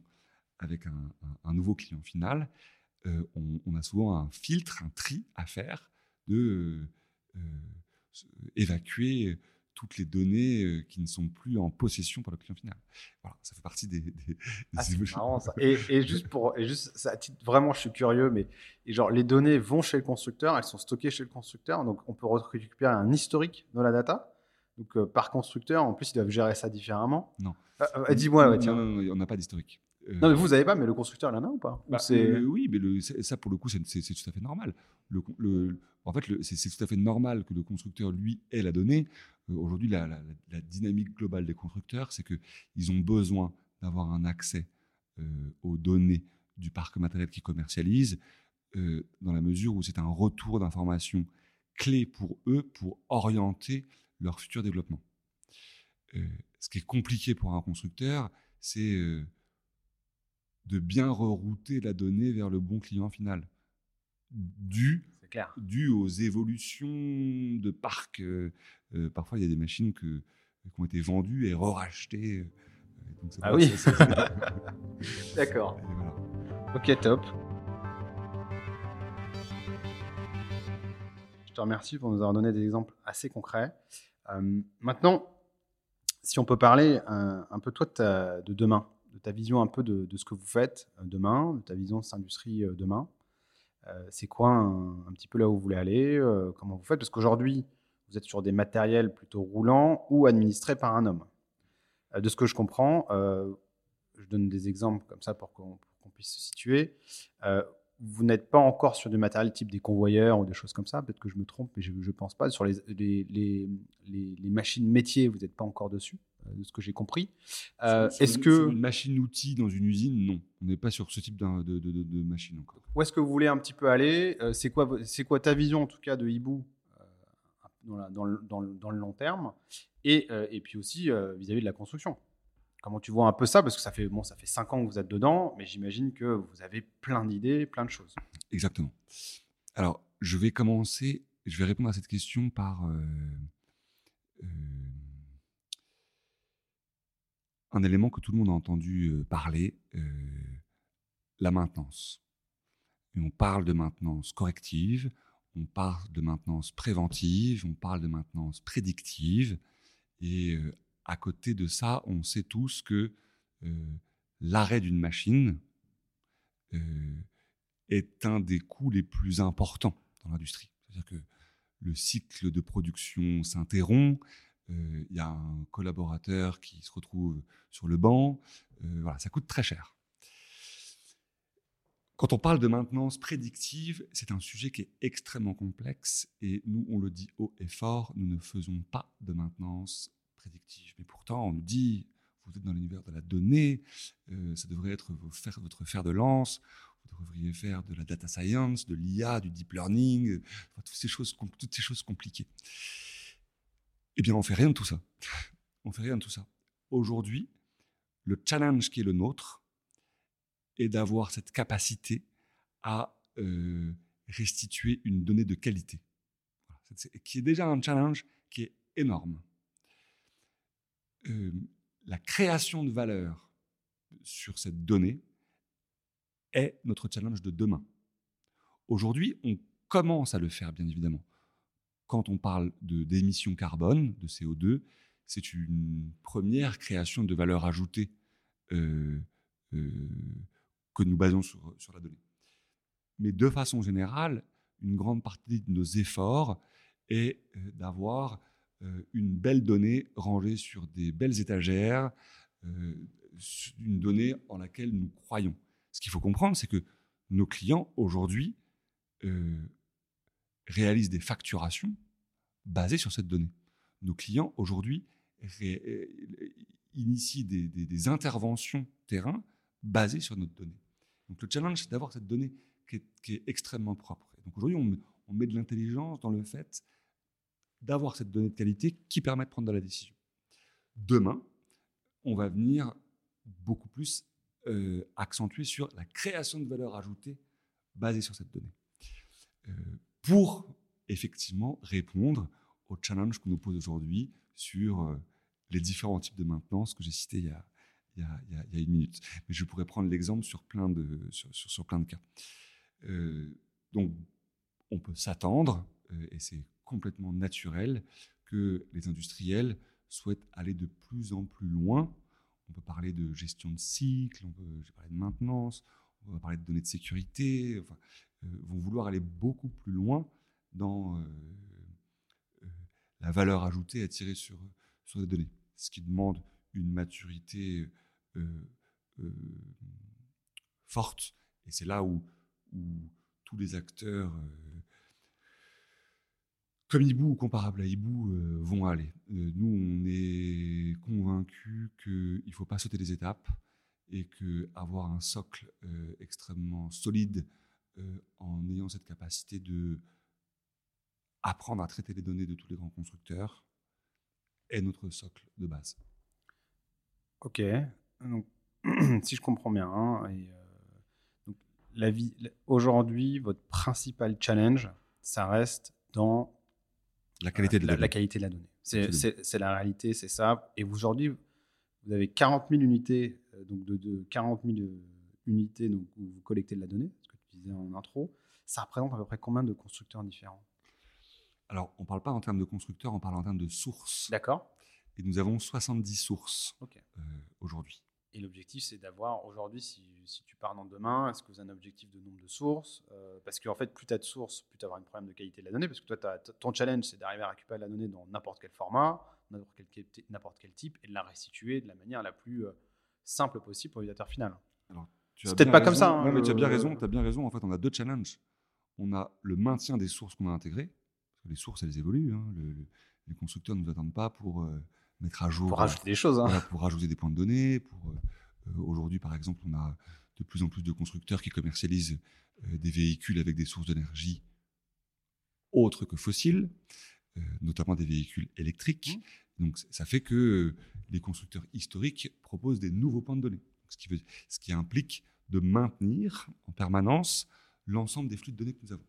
avec un, nouveau client final, euh, on, a souvent un filtre, un tri à faire de euh, euh, évacuer toutes les données qui ne sont plus en possession par le client final. Voilà, ça fait partie des, des, ah, marrant, ça. Et, juste pour, et juste, ça, vraiment, je suis curieux, mais et genre, les données vont chez le constructeur, elles sont stockées chez le constructeur, donc on peut récupérer un historique dans la data. Donc, euh, par constructeur, en plus, ils doivent gérer ça différemment. Non. Euh, euh, dis-moi, tiens. Non, non, on n'a pas d'historique. non, mais vous n'avez pas, mais le constructeur, il en a ou pas bah, Oui, mais ça, pour le coup, c'est tout à fait normal. Le, en fait, c'est tout à fait normal que le constructeur, lui, ait la donnée. Aujourd'hui, la, dynamique globale des constructeurs, c'est qu'ils ont besoin d'avoir un accès aux données du parc matériel qu'ils commercialisent, dans la mesure où c'est un retour d'informations clé pour eux pour orienter leur futur développement. Euh, ce qui est compliqué pour un constructeur, c'est euh, de bien rerouter la donnée vers le bon client final, dû, dû aux évolutions de parc. Euh, parfois, il y a des machines que, qui ont été vendues et re-rachetées. ah oui D'accord. Ok, top. Je te remercie pour nous avoir donné des exemples assez concrets. Euh, maintenant, si on peut parler un, peu toi de, demain, de ta vision un peu de, ce que vous faites euh, demain, de ta vision de cette industrie euh, demain. c'est quoi un, petit peu là où vous voulez aller Comment vous faites? Parce qu'aujourd'hui, vous êtes sur des matériels plutôt roulants ou administrés par un homme. de ce que je comprends, je donne des exemples comme ça pour qu'on puisse se situer vous n'êtes pas encore sur du matériel type des convoyeurs ou des choses comme ça. Peut-être que je me trompe, mais je ne pense pas. Sur les, les, les, les, machines métiers, vous n'êtes pas encore dessus, euh, de ce que j'ai compris. Euh, est-ce que une machine-outil dans une usine, non, on n'est pas sur ce type de, de, de, machine encore. Où est-ce que vous voulez un petit peu aller euh, C'est quoi, ta vision en tout cas de Hibou dans, dans, le, dans, le, dans, le, long terme et, et puis aussi vis à -vis de la construction? Comment tu vois un peu ça? Parce que ça fait, bon, ça fait cinq ans que vous êtes dedans, mais j'imagine que vous avez plein d'idées, plein de choses. Exactement. Alors, je vais commencer, je vais répondre à cette question par euh, euh, un élément que tout le monde a entendu euh, parler, la maintenance. Et on parle de maintenance corrective, on parle de maintenance préventive, on parle de maintenance prédictive. Et à côté de ça, on sait tous que euh, l'arrêt d'une machine euh, est un des coûts les plus importants dans l'industrie. C'est-à-dire que le cycle de production s'interrompt, euh, il y a un collaborateur qui se retrouve sur le banc, voilà, ça coûte très cher. Quand on parle de maintenance prédictive, c'est un sujet qui est extrêmement complexe et nous, on le dit haut et fort, nous ne faisons pas de maintenance Mais pourtant, on nous dit, vous êtes dans l'univers de la donnée, euh, ça devrait être votre fer de lance, vous devriez faire de la data science, de l'IA, du deep learning, toutes, ces choses, toutes ces choses compliquées. Eh bien, on fait rien de tout ça. on fait rien de tout ça. Aujourd'hui, le challenge qui est le nôtre est d'avoir cette capacité à euh, restituer une donnée de qualité, qui est déjà un challenge qui est énorme. Euh, la création de valeur sur cette donnée est notre challenge de demain. Aujourd'hui, on commence à le faire, bien évidemment. Quand on parle d'émissions carbone, de CO2, c'est une première création de valeur ajoutée euh, euh, que nous basons sur, la donnée. Mais de façon générale, une grande partie de nos efforts est d'avoir une belle donnée rangée sur des belles étagères, une donnée en laquelle nous croyons. Ce qu'il faut comprendre, c'est que nos clients aujourd'hui réalisent des facturations basées sur cette donnée. Nos clients aujourd'hui initie des, interventions terrain basées sur notre donnée. Donc le challenge, c'est d'avoir cette donnée qui est, extrêmement propre. donc aujourd'hui, on, met de l'intelligence dans le fait d'avoir cette donnée de qualité qui permet de prendre de la décision. Demain, on va venir beaucoup plus euh, accentuer sur la création de valeur ajoutée basée sur cette donnée. Euh, pour effectivement répondre au challenge qu'on nous pose aujourd'hui sur euh, les différents types de maintenance que j'ai cités il y, a, il, y a, une minute. Mais je pourrais prendre l'exemple sur, plein de, sur, sur, plein de cas. Donc, on peut s'attendre, et c'est complètement naturel, que les industriels souhaitent aller de plus en plus loin. On peut parler de gestion de cycle, on peut parler de maintenance, on va parler de données de sécurité, enfin, euh, vont vouloir aller beaucoup plus loin dans la valeur ajoutée à tirer sur, sur les données ce qui demande une maturité euh, euh, forte. Et c'est là où, tous les acteurs euh, comme Hibou ou comparables à Hibou vont aller. nous, on est convaincus qu'il ne faut pas sauter les étapes et qu'avoir un socle extrêmement solide en ayant cette capacité de apprendre à traiter les données de tous les grands constructeurs, est notre socle de base. Ok. Si je comprends bien, hein, euh, aujourd'hui, votre principal challenge, ça reste dans la qualité de la, la, qualité de la donnée. C'est la réalité, c'est ça. Et aujourd'hui, vous avez 40 000 unités, euh, donc de, de 40 000 euh, unités donc, où vous collectez de la donnée, ce que tu disais en intro. Ça représente à peu près combien de constructeurs différents? Alors, on ne parle pas en termes de constructeurs, on parle en termes de sources. D'accord. Et nous avons 70 sources euh, aujourd'hui. Et l'objectif, c'est d'avoir aujourd'hui, si, tu pars dans demain, est-ce que vous avez un objectif de nombre de sources euh, Parce qu'en fait, plus tu as de sources, plus tu vas avoir un problème de qualité de la donnée. Parce que toi, ton challenge, c'est d'arriver à récupérer la donnée dans n'importe quel format, n'importe quel, quel, type, et de la restituer de la manière la plus euh, simple possible pour l'utilisateur final. C'est peut-être pas comme ça. Hein, non, mais tu as bien raison. Tu as bien raison. En fait, on a deux challenges. On a le maintien des sources qu'on a intégrées les sources, elles évoluent. Hein. les constructeurs ne nous attendent pas pour euh, mettre à jour. Pour rajouter des choses. Hein. pour rajouter des points de données. Pour, euh, euh, aujourd'hui, par exemple, on a de plus en plus de constructeurs qui commercialisent des véhicules avec des sources d'énergie autres que fossiles, notamment des véhicules électriques. Mmh. Donc, ça fait que les constructeurs historiques proposent des nouveaux points de données. Ce qui, veut, ce qui implique de maintenir en permanence l'ensemble des flux de données que nous avons.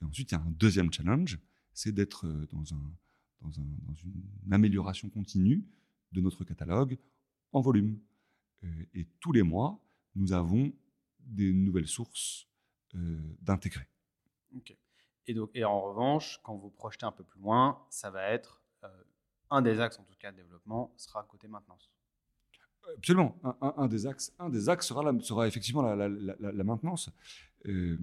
Et ensuite, il y a un deuxième challenge, c'est d'être euh, dans, un, dans, un, dans, une amélioration continue de notre catalogue en volume. Euh, et tous les mois, nous avons des nouvelles sources euh, d'intégrer. Et, donc, et en revanche, quand vous projetez un peu plus loin, ça va être un des axes, en tout cas, de développement, sera côté maintenance. Absolument. Un, un, des axes, un des axes sera, la, sera effectivement la, la, la maintenance. Euh,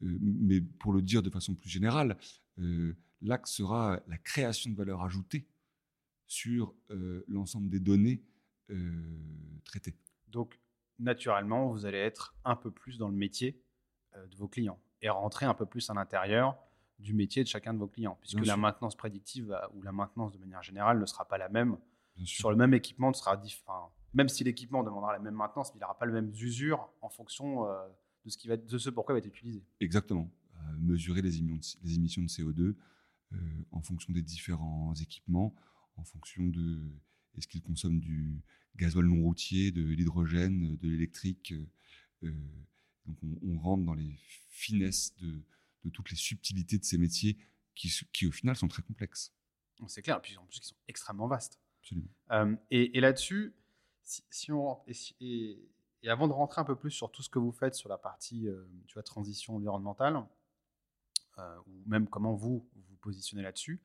mais pour le dire de façon plus générale, euh, l'axe sera la création de valeur ajoutée sur euh, l'ensemble des données traitées. Donc, naturellement, vous allez être un peu plus dans le métier euh, de vos clients et rentrer un peu plus à l'intérieur du métier de chacun de vos clients, puisque Bien la sûr. maintenance prédictive euh, ou la maintenance de manière générale ne sera pas la même Bien sûr. sur le même équipement, sera diff- enfin, même si l'équipement demandera la même maintenance, il n'aura pas le même usure en fonction euh, de ce qui va être- de ce pourquoi il va être utilisé. Exactement. Euh, mesurer les émissions de, les émissions de CO2 euh, en fonction des différents équipements, en fonction de est-ce qu'ils consomment du gasoil non routier, de l'hydrogène, de l'électrique. euh, euh, donc on, on rentre dans les finesses de, de toutes les subtilités de ces métiers qui, au final sont très complexes. C'est clair, et puis en plus, ils sont extrêmement vastes. Absolument. Euh, et et là-dessus, si, si on et, si- et- et avant de rentrer un peu plus sur tout ce que vous faites sur la partie euh, tu vois, transition environnementale, euh, ou même comment vous vous positionnez là-dessus,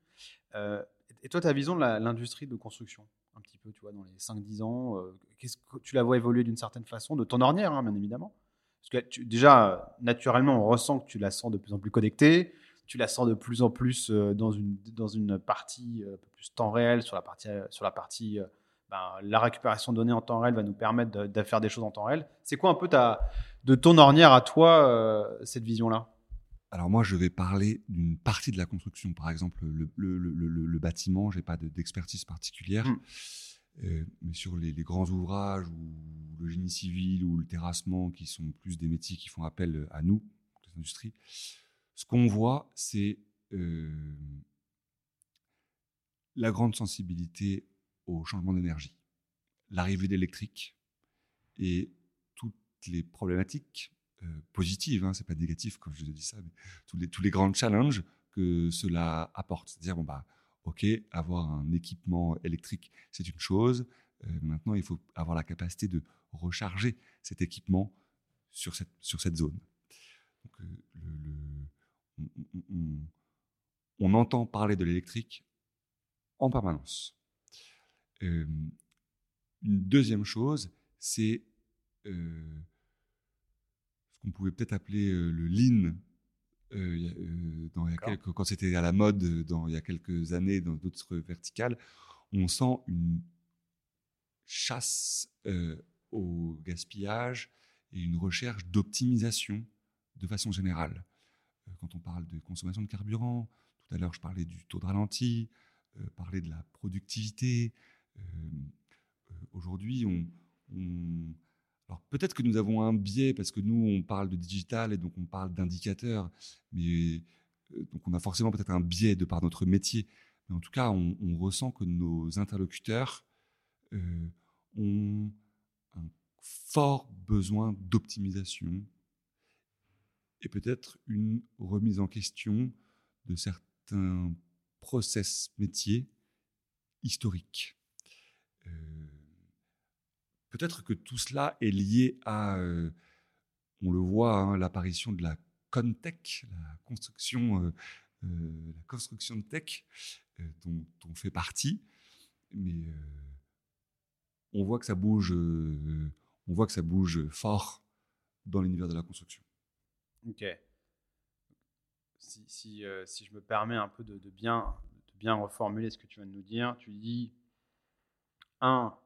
euh, et toi, ta vision de l'industrie de construction, un petit peu, tu vois, dans les 5-10 ans, euh, qu'est-ce que tu la vois évoluer d'une certaine façon, de ton ornière, hein, bien évidemment. Parce que déjà, euh, naturellement, on ressent que tu la sens de plus en plus connectée, tu la sens de plus en plus euh, dans, une, dans une partie euh, un peu plus temps réel, sur la partie, euh, sur la, partie euh, ben, la récupération de données en temps réel va nous permettre de, faire des choses en temps réel. C'est quoi un peu de ton ornière à toi, euh, cette vision-là? Alors moi, je vais parler d'une partie de la construction. Par exemple, le, le- le- le- bâtiment, je n'ai pas de- d'expertise particulière. Mm. Euh, mais sur les, les grands ouvrages ou le génie civil ou le terrassement, qui sont plus des métiers qui font appel à nous, les industries, ce qu'on voit, c'est euh, la grande sensibilité au changement d'énergie, l'arrivée d'électrique et toutes les problématiques euh, positives, hein, c'est pas négatif quand je dis ça, mais tous les, tous les grands challenges que cela apporte. C'est-à-dire, bon, bah, ok, avoir un équipement électrique, c'est une chose. Euh, maintenant, il faut avoir la capacité de recharger cet équipement sur cette, zone. Euh, on, entend parler de l'électrique en permanence. Euh, une deuxième chose, c'est ce qu'on pouvait peut-être appeler le lean. dans, il y a D'accord. quelques- quand c'était à la mode dans, il y a quelques années dans d'autres verticales, on sent une chasse au gaspillage et une recherche d'optimisation de façon générale. Quand on parle de consommation de carburant, tout à l'heure je parlais du taux de ralenti, euh, parler de la productivité. euh, euh, Aujourd'hui, on, on- alors peut-être que nous avons un biais parce que nous on parle de digital et donc on parle d'indicateurs, mais euh, donc on a forcément peut-être un biais de par notre métier. Mais en tout cas, on, ressent que nos interlocuteurs euh, ont un fort besoin d'optimisation et peut-être une remise en question de certains process métiers historiques. Peut-être que tout cela est lié à, euh, on le voit, hein, l'apparition de la Contech, la construction, euh, euh, la construction de tech, dont on fait partie, mais on voit que ça bouge, on voit que ça bouge fort dans l'univers de la construction. Ok. Si, si, si je me permets un peu de, de bien, de bien reformuler ce que tu viens de nous dire, tu dis, un,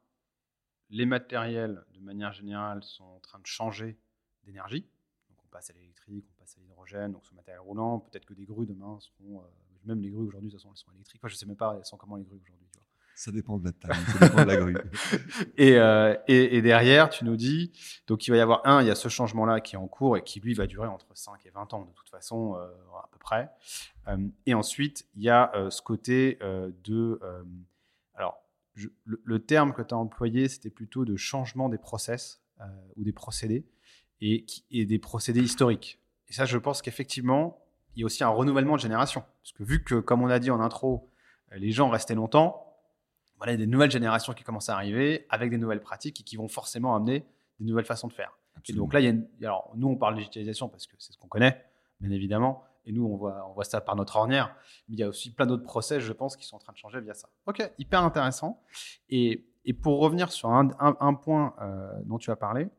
les matériels, de manière générale, sont en train de changer d'énergie. Donc on passe à l'électrique, on passe à l'hydrogène, donc ce matériel roulant. Peut-être que des grues demain seront... euh, même les grues aujourd'hui, de toute façon, elles sont électriques. Moi, je ne sais même pas, elles sont comment les grues aujourd'hui. Ça dépend de la taille, ça dépend de la grue. Et, euh, et, et derrière, tu nous dis, donc il va y avoir un, il y a ce changement-là qui est en cours et qui lui va durer entre 5 et 20 ans de toute façon, euh, à peu près. Euh, et ensuite, il y a ce côté de... je- le, le terme que tu as employé, c'était plutôt de changement des process euh, ou des procédés et, des procédés historiques. Et ça, je pense qu'effectivement, il y a aussi un renouvellement de génération. Parce que vu que, comme on a dit en intro, euh, les gens restaient longtemps, voilà, il y a des nouvelles générations qui commencent à arriver avec des nouvelles pratiques et qui vont forcément amener des nouvelles façons de faire. Et donc là, il y a une- alors, nous, on parle de digitalisation parce que c'est ce qu'on connaît, bien évidemment. Et nous, on voit, on voit ça par notre ornière. Mais il y a aussi plein d'autres process, je pense, qui sont en train de changer via ça. Ok, hyper intéressant. Et, et pour revenir sur un, un- un point euh, dont tu as parlé,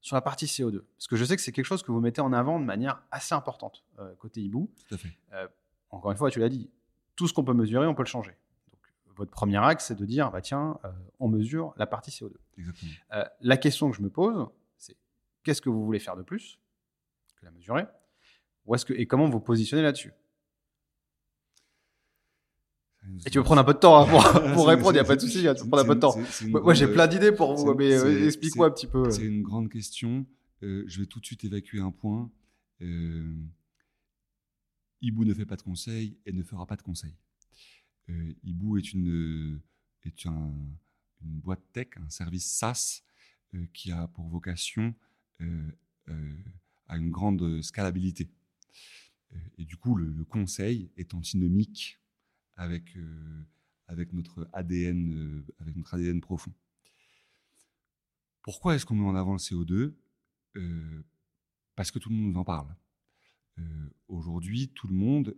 sur la partie CO2, parce que je sais que c'est quelque chose que vous mettez en avant de manière assez importante euh, côté Hibou. Tout à fait. Encore une fois, tu l'as dit, tout ce qu'on peut mesurer, on peut le changer. Donc, votre premier axe, c'est de dire, bah, tiens, euh, on mesure la partie CO2. Exactement. Euh, la question que je me pose, c'est qu'est-ce que vous voulez faire de plus la mesurer? Ou est-ce que, et comment vous positionnez là-dessus? Et tu veux prendre un peu de temps hein, pour, pour répondre, il n'y a pas de souci, hein, tu peux prendre un peu de temps. Moi, j'ai plein d'idées pour vous, mais euh, explique-moi un petit peu. C'est une grande question. Euh, je vais tout de suite évacuer un point. Euh, Ibu ne fait pas de conseil et ne fera pas de conseil. Euh, Ibu est une, est un, une boîte tech, un service SaaS euh, qui a pour vocation à une grande scalabilité. Et du coup, le, conseil est antinomique avec, avec, notre ADN, avec notre ADN profond. Pourquoi est-ce qu'on met en avant le CO2 Parce que tout le monde nous en parle. Aujourd'hui, tout le monde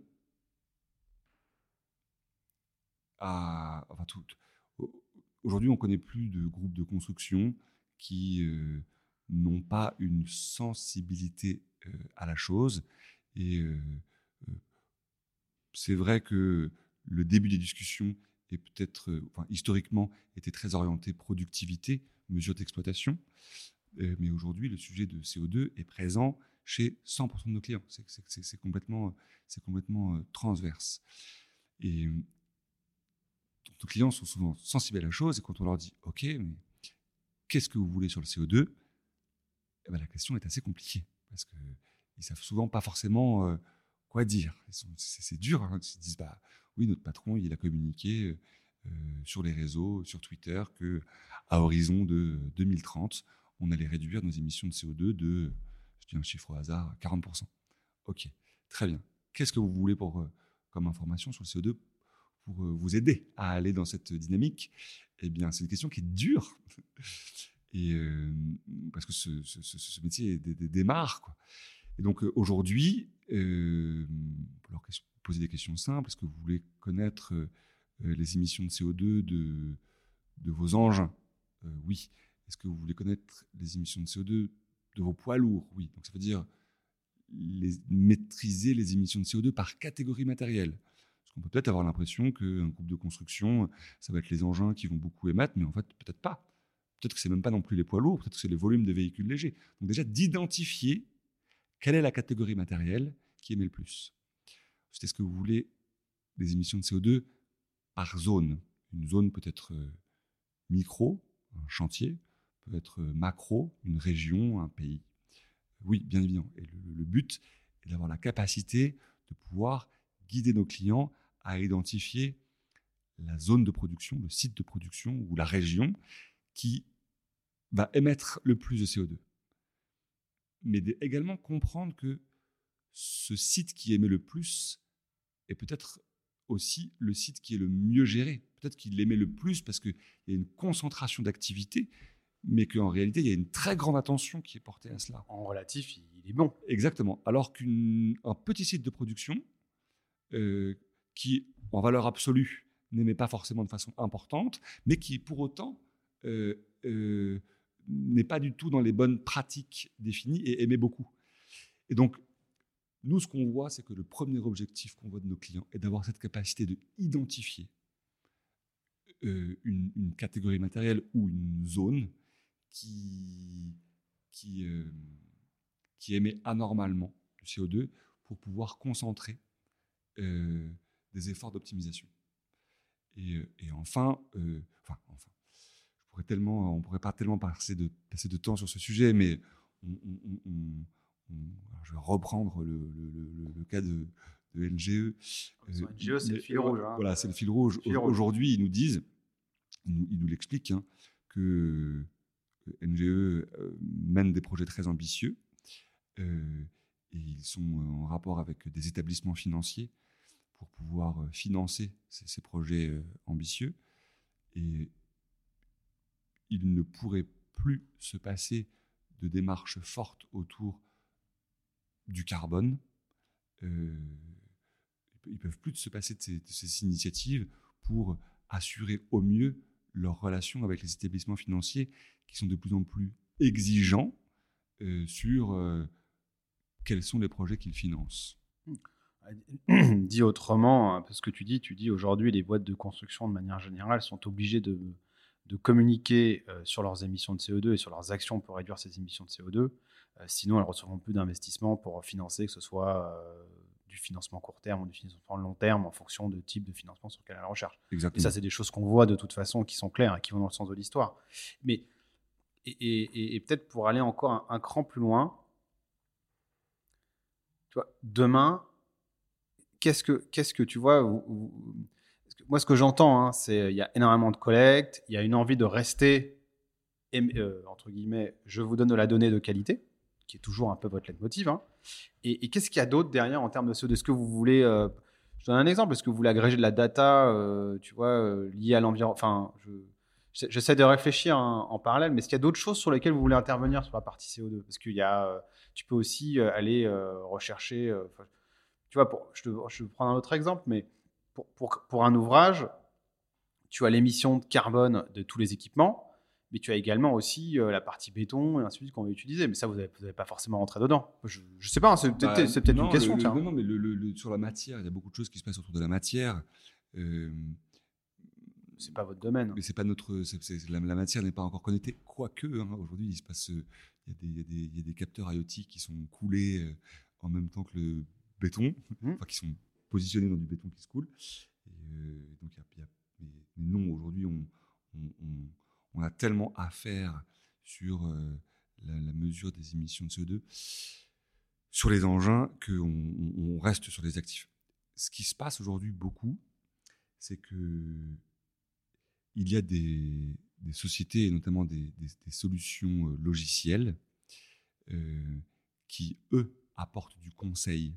Aujourd'hui, on connaît plus de groupes de construction qui euh, n'ont pas une sensibilité euh, à la chose. Et euh, c'est vrai que le début des discussions est peut-être, enfin, historiquement, était très orienté productivité, mesure d'exploitation. mais aujourd'hui, le sujet de CO2 est présent chez 100% de nos clients. C'est complètement, complètement transverse. Et nos clients sont souvent sensibles à la chose et quand on leur dit OK, mais qu'est-ce que vous voulez sur le CO2 eh ben, La question est assez compliquée parce qu'ils ne savent souvent pas forcément euh, quoi dire. C'est dur. Hein, ils se disent bah, oui, notre patron, il a communiqué euh, sur les réseaux, sur Twitter, que à horizon de 2030, on allait réduire nos émissions de CO2 de, je dis un chiffre au hasard, 40%. OK, très bien. Qu'est-ce que vous voulez pour, euh, comme information sur le CO2 pour vous aider à aller dans cette dynamique? Eh bien, c'est une question qui est dure. Et, parce que ce, métier démarre. Quoi. Et donc euh, aujourd'hui, euh, leur poser des questions simples, est-ce que vous voulez connaître les émissions de CO2 de, de vos engins Oui. Est-ce que vous voulez connaître les émissions de CO2 de vos poids lourds? Oui. Donc ça veut dire maîtriser les émissions de CO2 par catégorie matérielle. On peut peut-être avoir l'impression qu'un groupe de construction, ça va être les engins qui vont beaucoup émettre, mais en fait, peut-être pas. Peut-être que c'est même pas non plus les poids lourds, peut-être que c'est les volumes des véhicules légers. Donc déjà, d'identifier quelle est la catégorie matérielle qui émet le plus? C'est ce que vous voulez des émissions de CO2 par zone. Une zone peut être euh, micro, un chantier, peut être euh, macro, une région, un pays. Oui, bien évidemment. Et le but est d'avoir la capacité de pouvoir guider nos clients à identifier la zone de production, le site de production ou la région qui va émettre le plus de CO2. Mais également comprendre que ce site qui émet le plus est peut-être aussi le site qui est le mieux géré. Peut-être qu'il émet le plus parce qu'il y a une concentration d'activité, mais qu'en réalité, il y a une très grande attention qui est portée à cela. En relatif, il est bon. Exactement. Alors qu'un petit site de production, euh, qui, en valeur absolue, n'aimait pas forcément de façon importante, mais qui, pour autant, euh, euh, n'est pas du tout dans les bonnes pratiques définies et aimait beaucoup. Et donc, nous, ce qu'on voit, c'est que le premier objectif qu'on voit de nos clients est d'avoir cette capacité de identifier une, une, catégorie matérielle ou une zone qui, qui, qui émet anormalement du CO2 pour pouvoir concentrer euh, des efforts d'optimisation. Et, euh, et, enfin, euh, enfin, enfin, je pourrais tellement, on pourrait pas tellement passer de, passer de temps sur ce sujet, mais je vais reprendre le, le, le, cas de, de NGE. NGE, c'est le fil rouge. Hein. Voilà, c'est le fil rouge. Aujourd'hui, ils nous disent, ils nous l'expliquent, hein, que NGE mène des projets très ambitieux euh, et ils sont en rapport avec des établissements financiers pour pouvoir euh, financer ces, projets euh, ambitieux. Et il ne pourrait plus se passer de démarches fortes autour du carbone. Euh, ils ne peuvent plus se passer de ces, initiatives pour assurer au mieux leurs relations avec les établissements financiers qui sont de plus en plus exigeants sur quels sont les projets qu'ils financent. Dit autrement, hein, parce que tu dis, tu dis aujourd'hui, les boîtes de construction, de manière générale, sont obligées de, de communiquer sur leurs émissions de CO2 et sur leurs actions pour réduire ces émissions de CO2. sinon, elles ne recevront plus d'investissement pour financer, que ce soit du financement court terme ou du financement long terme en fonction de type de financement sur lequel elle recherche. Exactement. Et ça, c'est des choses qu'on voit de toute façon, qui sont claires et qui vont dans le sens de l'histoire. Mais et, peut-être pour aller encore un, cran plus loin, tu vois, demain, qu'est-ce que, qu'est-ce que tu vois Moi, ce que j'entends, hein, c'est il y a énormément de collecte, il y a une envie de rester, euh, entre guillemets, je vous donne de la donnée de qualité, qui est toujours un peu votre leitmotiv. Hein. Et, qu'est-ce qu'il y a d'autre derrière en termes de ce, de ce que vous voulez euh, Je donne un exemple. Est-ce que vous voulez agréger de la data, euh, tu vois, liée à l'environnement Enfin, je J'essaie de réfléchir en, parallèle, mais est-ce qu'il y a d'autres choses sur lesquelles vous voulez intervenir sur la partie CO2 Parce qu'il y a, euh, tu peux aussi euh, aller euh, rechercher. tu vois, je, te, je vais prendre un autre exemple, mais pour, pour, pour un ouvrage, tu as l'émission de carbone de tous les équipements, mais tu as également aussi la partie béton et ainsi de suite qu'on va utiliser. Mais ça, vous n'avez pas forcément rentré dedans. Je ne sais pas, hein, c'est peut-être bah, une question. non, non, mais le, sur la matière, il y a beaucoup de choses qui se passent autour de la matière c'est pas votre domaine. Mais c'est pas notre, la, matière n'est pas encore connectée. Quoique, hein, aujourd'hui, il se passe, il y, y, a des capteurs IoT qui sont coulés euh, en même temps que le béton, mmh. enfin qui sont positionnés dans du béton qui se coule. Euh, donc, mais, non, aujourd'hui, on, on, a tellement à faire sur euh, la, mesure des émissions de CO2 sur les engins qu'on on reste sur les actifs. Ce qui se passe aujourd'hui beaucoup, c'est que il y a des, sociétés, et notamment des, solutions euh, logicielles, qui, eux, apportent du conseil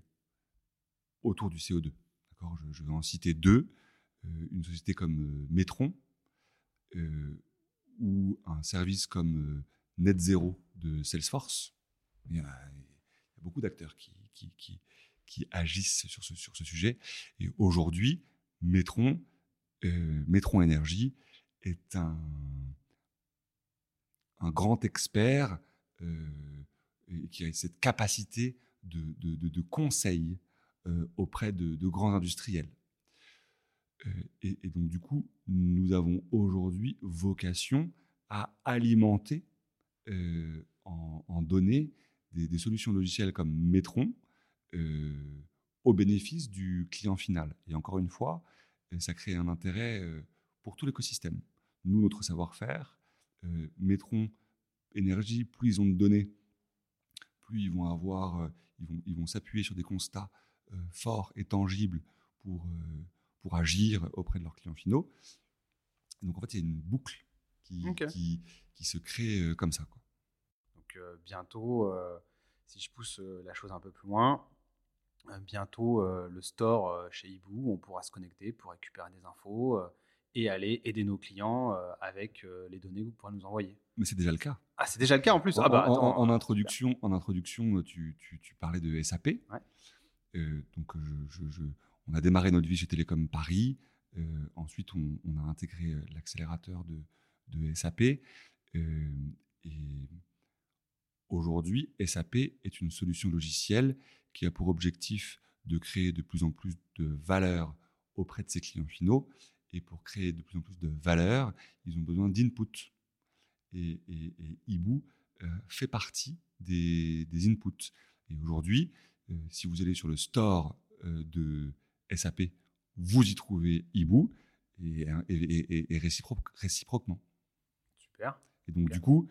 autour du CO2. je, je, vais en citer deux. Euh, une société comme Metron, ou un service comme Net Zero de Salesforce. Il y a, beaucoup d'acteurs qui, agissent sur ce, sujet. Et aujourd'hui, Metron, Metron Énergie est un, grand expert euh, qui a cette capacité de, conseil euh, auprès de, grands industriels. Euh, et, donc, du coup, nous avons aujourd'hui vocation à alimenter en, données des, solutions logicielles comme Metron au bénéfice du client final. Et encore une fois, ça crée un intérêt pour tout l'écosystème. Nous, notre savoir-faire, euh, mettront énergie, plus ils ont de données, plus ils vont avoir, euh, ils vont, s'appuyer sur des constats euh, forts et tangibles pour, pour agir auprès de leurs clients finaux. donc en fait, il y a une boucle qui, qui, qui, se crée comme ça. Quoi. Donc bientôt, si je pousse la chose un peu plus loin, bientôt le store chez Ibu, on pourra se connecter pour récupérer des infos et aller aider nos clients euh, avec euh, les données que vous pourrez nous envoyer. Mais c'est déjà le cas. Ah, c'est déjà le cas en plus. En, ah bah, en, introduction, en introduction tu, tu, parlais de SAP. Euh, donc, je, on a démarré notre vie chez Télécom Paris. ensuite, on, a intégré l'accélérateur de, SAP. et aujourd'hui, SAP est une solution logicielle qui a pour objectif de créer de plus en plus de valeur auprès de ses clients finaux et pour créer de plus en plus de valeur, ils ont besoin d'input. Et, et, Ibu euh, fait partie des, inputs. Et aujourd'hui, euh, si vous allez sur le store euh, de SAP, vous y trouvez Ibu et, et, réciproquement. Super. Et donc, du coup,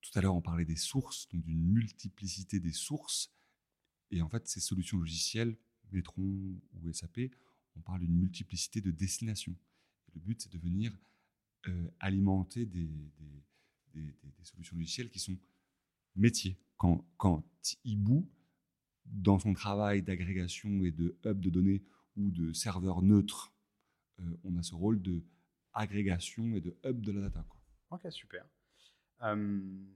tout à l'heure, on parlait des sources, donc d'une multiplicité des sources. Et en fait, ces solutions logicielles, Metron ou SAP, on parle d'une multiplicité de destinations. le but, c'est de venir euh, alimenter des, solutions logicielles qui sont métiers. Quand, quand Ibu, dans son travail d'agrégation et de hub de données ou de serveur neutre, euh, on a ce rôle de agrégation et de hub de la data. Quoi. Ok, super. Hum,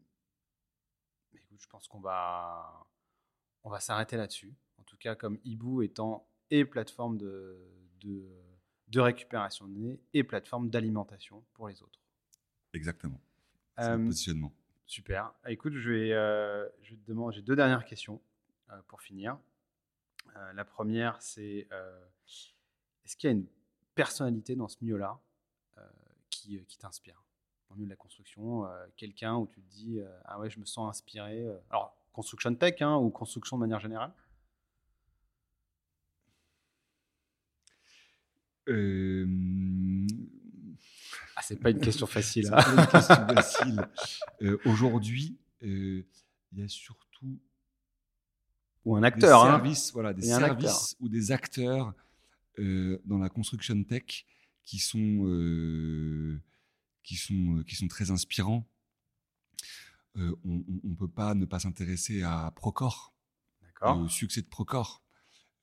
écoute, je pense qu'on va, on va s'arrêter là-dessus. En tout cas, comme Ibu étant et plateforme de, de, récupération de données et plateforme d'alimentation pour les autres. Exactement. C'est euh, positionnement. Super. Écoute, je vais, euh, je te demander, j'ai deux dernières questions euh, pour finir. la première, c'est est-ce qu'il y a une personnalité dans ce milieu-là qui qui, t'inspire dans le milieu de la construction Quelqu'un où tu te dis Ah ouais, je me sens inspiré. alors, construction tech hein, ou construction de manière générale? Euh... Ah, c'est pas une question facile. Hein. Euh, aujourd'hui, euh, il y a surtout ou un acteur, des hein. services, voilà, des services ou des acteurs euh, dans la construction tech qui sont qui sont qui sont très inspirants. on ne peut pas ne pas s'intéresser à Procore, au succès de Procore,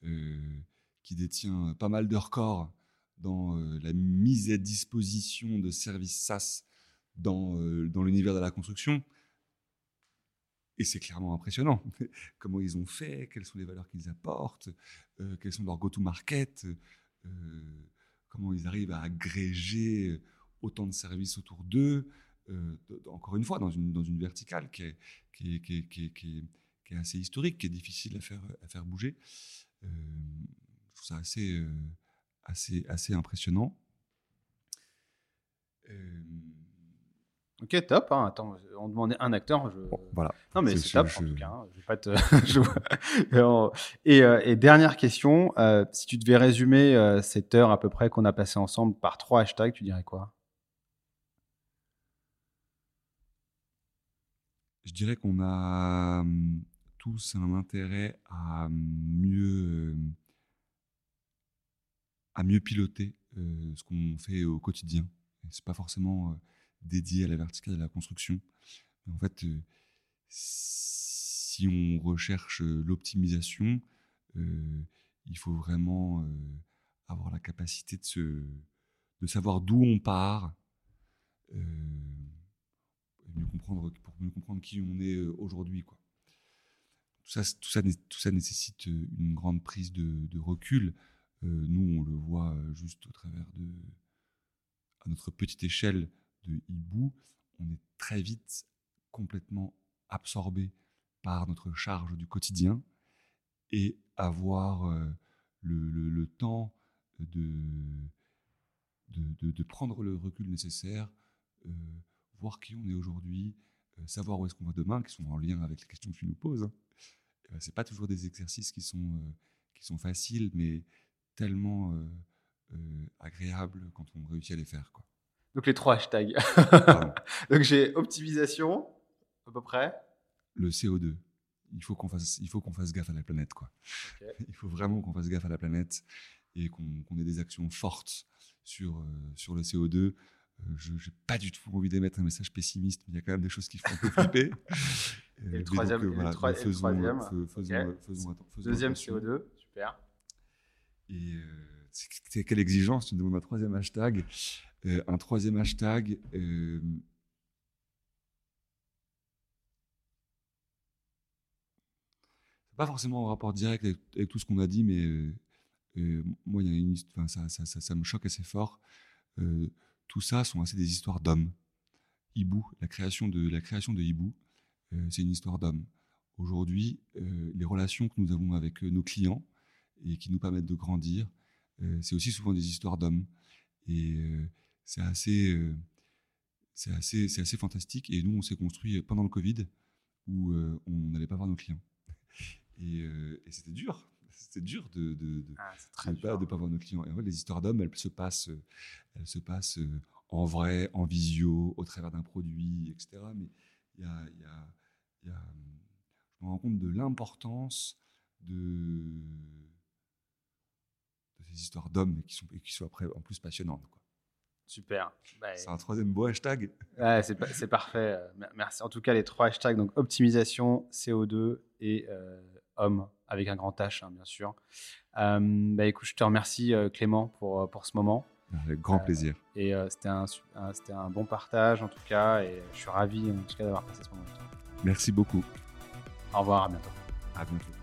qui détient pas mal de records dans euh, la mise à disposition de services SaaS dans, euh, dans l'univers de la construction. Et c'est clairement impressionnant. Comment ils ont fait, quelles sont les valeurs qu'ils apportent, euh, quels sont leurs go-to-market, comment ils arrivent à agréger autant de services autour d'eux. encore une fois, dans une, dans une verticale qui est, qui, est, qui, est, qui, est, assez historique, qui est difficile à faire, à faire bouger. je trouve ça assez, assez, assez impressionnant. Euh, ok, top. Hein. Attends, on demandait un acteur. Je... voilà. Non, mais c'est top en tout cas. Hein. Je vais pas te... et, euh, et, dernière question. Euh, si tu devais résumer cette heure à peu près qu'on a passée ensemble par trois hashtags, tu dirais quoi? Je dirais qu'on a tous un intérêt à mieux à mieux piloter euh, ce qu'on fait au quotidien. C'est pas forcément euh, dédié à la verticale de la construction. en fait, euh, si on recherche l'optimisation, il faut vraiment avoir la capacité de, se, de savoir d'où on part, mieux comprendre, pour mieux comprendre qui on est aujourd'hui. Tout ça, tout, ça, tout ça nécessite une grande prise de, recul. Euh, nous, on le voit euh, juste au travers de, à notre petite échelle de hibou, on est très vite complètement absorbé par notre charge du quotidien et avoir euh, le, temps de, prendre le recul nécessaire, voir qui on est aujourd'hui, savoir où est-ce qu'on va demain, qui sont en lien avec les questions que tu nous poses. Hein. Ben, c'est pas toujours des exercices qui sont, faciles, mais tellement euh, euh, agréable quand on réussit à les faire. Quoi. Donc les trois hashtags. Donc j'ai optimisation, à peu près. Le CO2. Il faut qu'on fasse, il faut qu'on fasse gaffe à la planète, quoi. Il faut vraiment qu'on fasse gaffe à la planète et qu'on ait des actions fortes sur euh, sur le CO2. je n'ai pas du tout envie d'émettre un message pessimiste, mais il y a quand même des choses qui font un peu flipper. et le troisième, troisième Deuxième CO2, super. Et euh, c'est quelle exigence Tu me demandes un troisième hashtag. Euh, un troisième hashtag. Euh, pas forcément en rapport direct avec, tout ce qu'on a dit, mais moi, ça, ça, ça, ça, me choque assez fort. tout ça sont assez des histoires d'hommes. Hibou, la création de la création de Hibou, c'est une histoire d'hommes. Aujourd'hui, les relations que nous avons avec nos clients, et qui nous permettent de grandir. Euh, c'est aussi souvent des histoires d'hommes. Et euh, c'est assez, euh, c'est assez, c'est assez fantastique. Et nous, on s'est construit pendant le Covid où on n'allait pas voir nos clients. Et, c'était dur. C'était dur de de, ah, pas, de pas voir nos clients. Et en fait, les histoires d'hommes, elles se passent, elles se passent en vrai, en visio, au travers d'un produit, etc. Mais il y a, y a, y a, je me rends compte de l'importance de des histoires d'hommes qui, sont, et qui soient après en plus passionnantes. Quoi. Super. Bah, c'est un troisième beau hashtag. Ouais, c'est, parfait. Merci. En tout cas, les trois hashtags, donc optimisation, CO2 et euh, homme, avec un grand H, hein, bien sûr. Euh, bah, écoute, je te remercie, euh, Clément, pour, pour ce moment. Avec grand plaisir. Et c'était, un, c'était un bon partage, en tout cas, et je suis ravi, en tout cas, d'avoir passé ce moment. Merci beaucoup. Au revoir, à bientôt. À bientôt.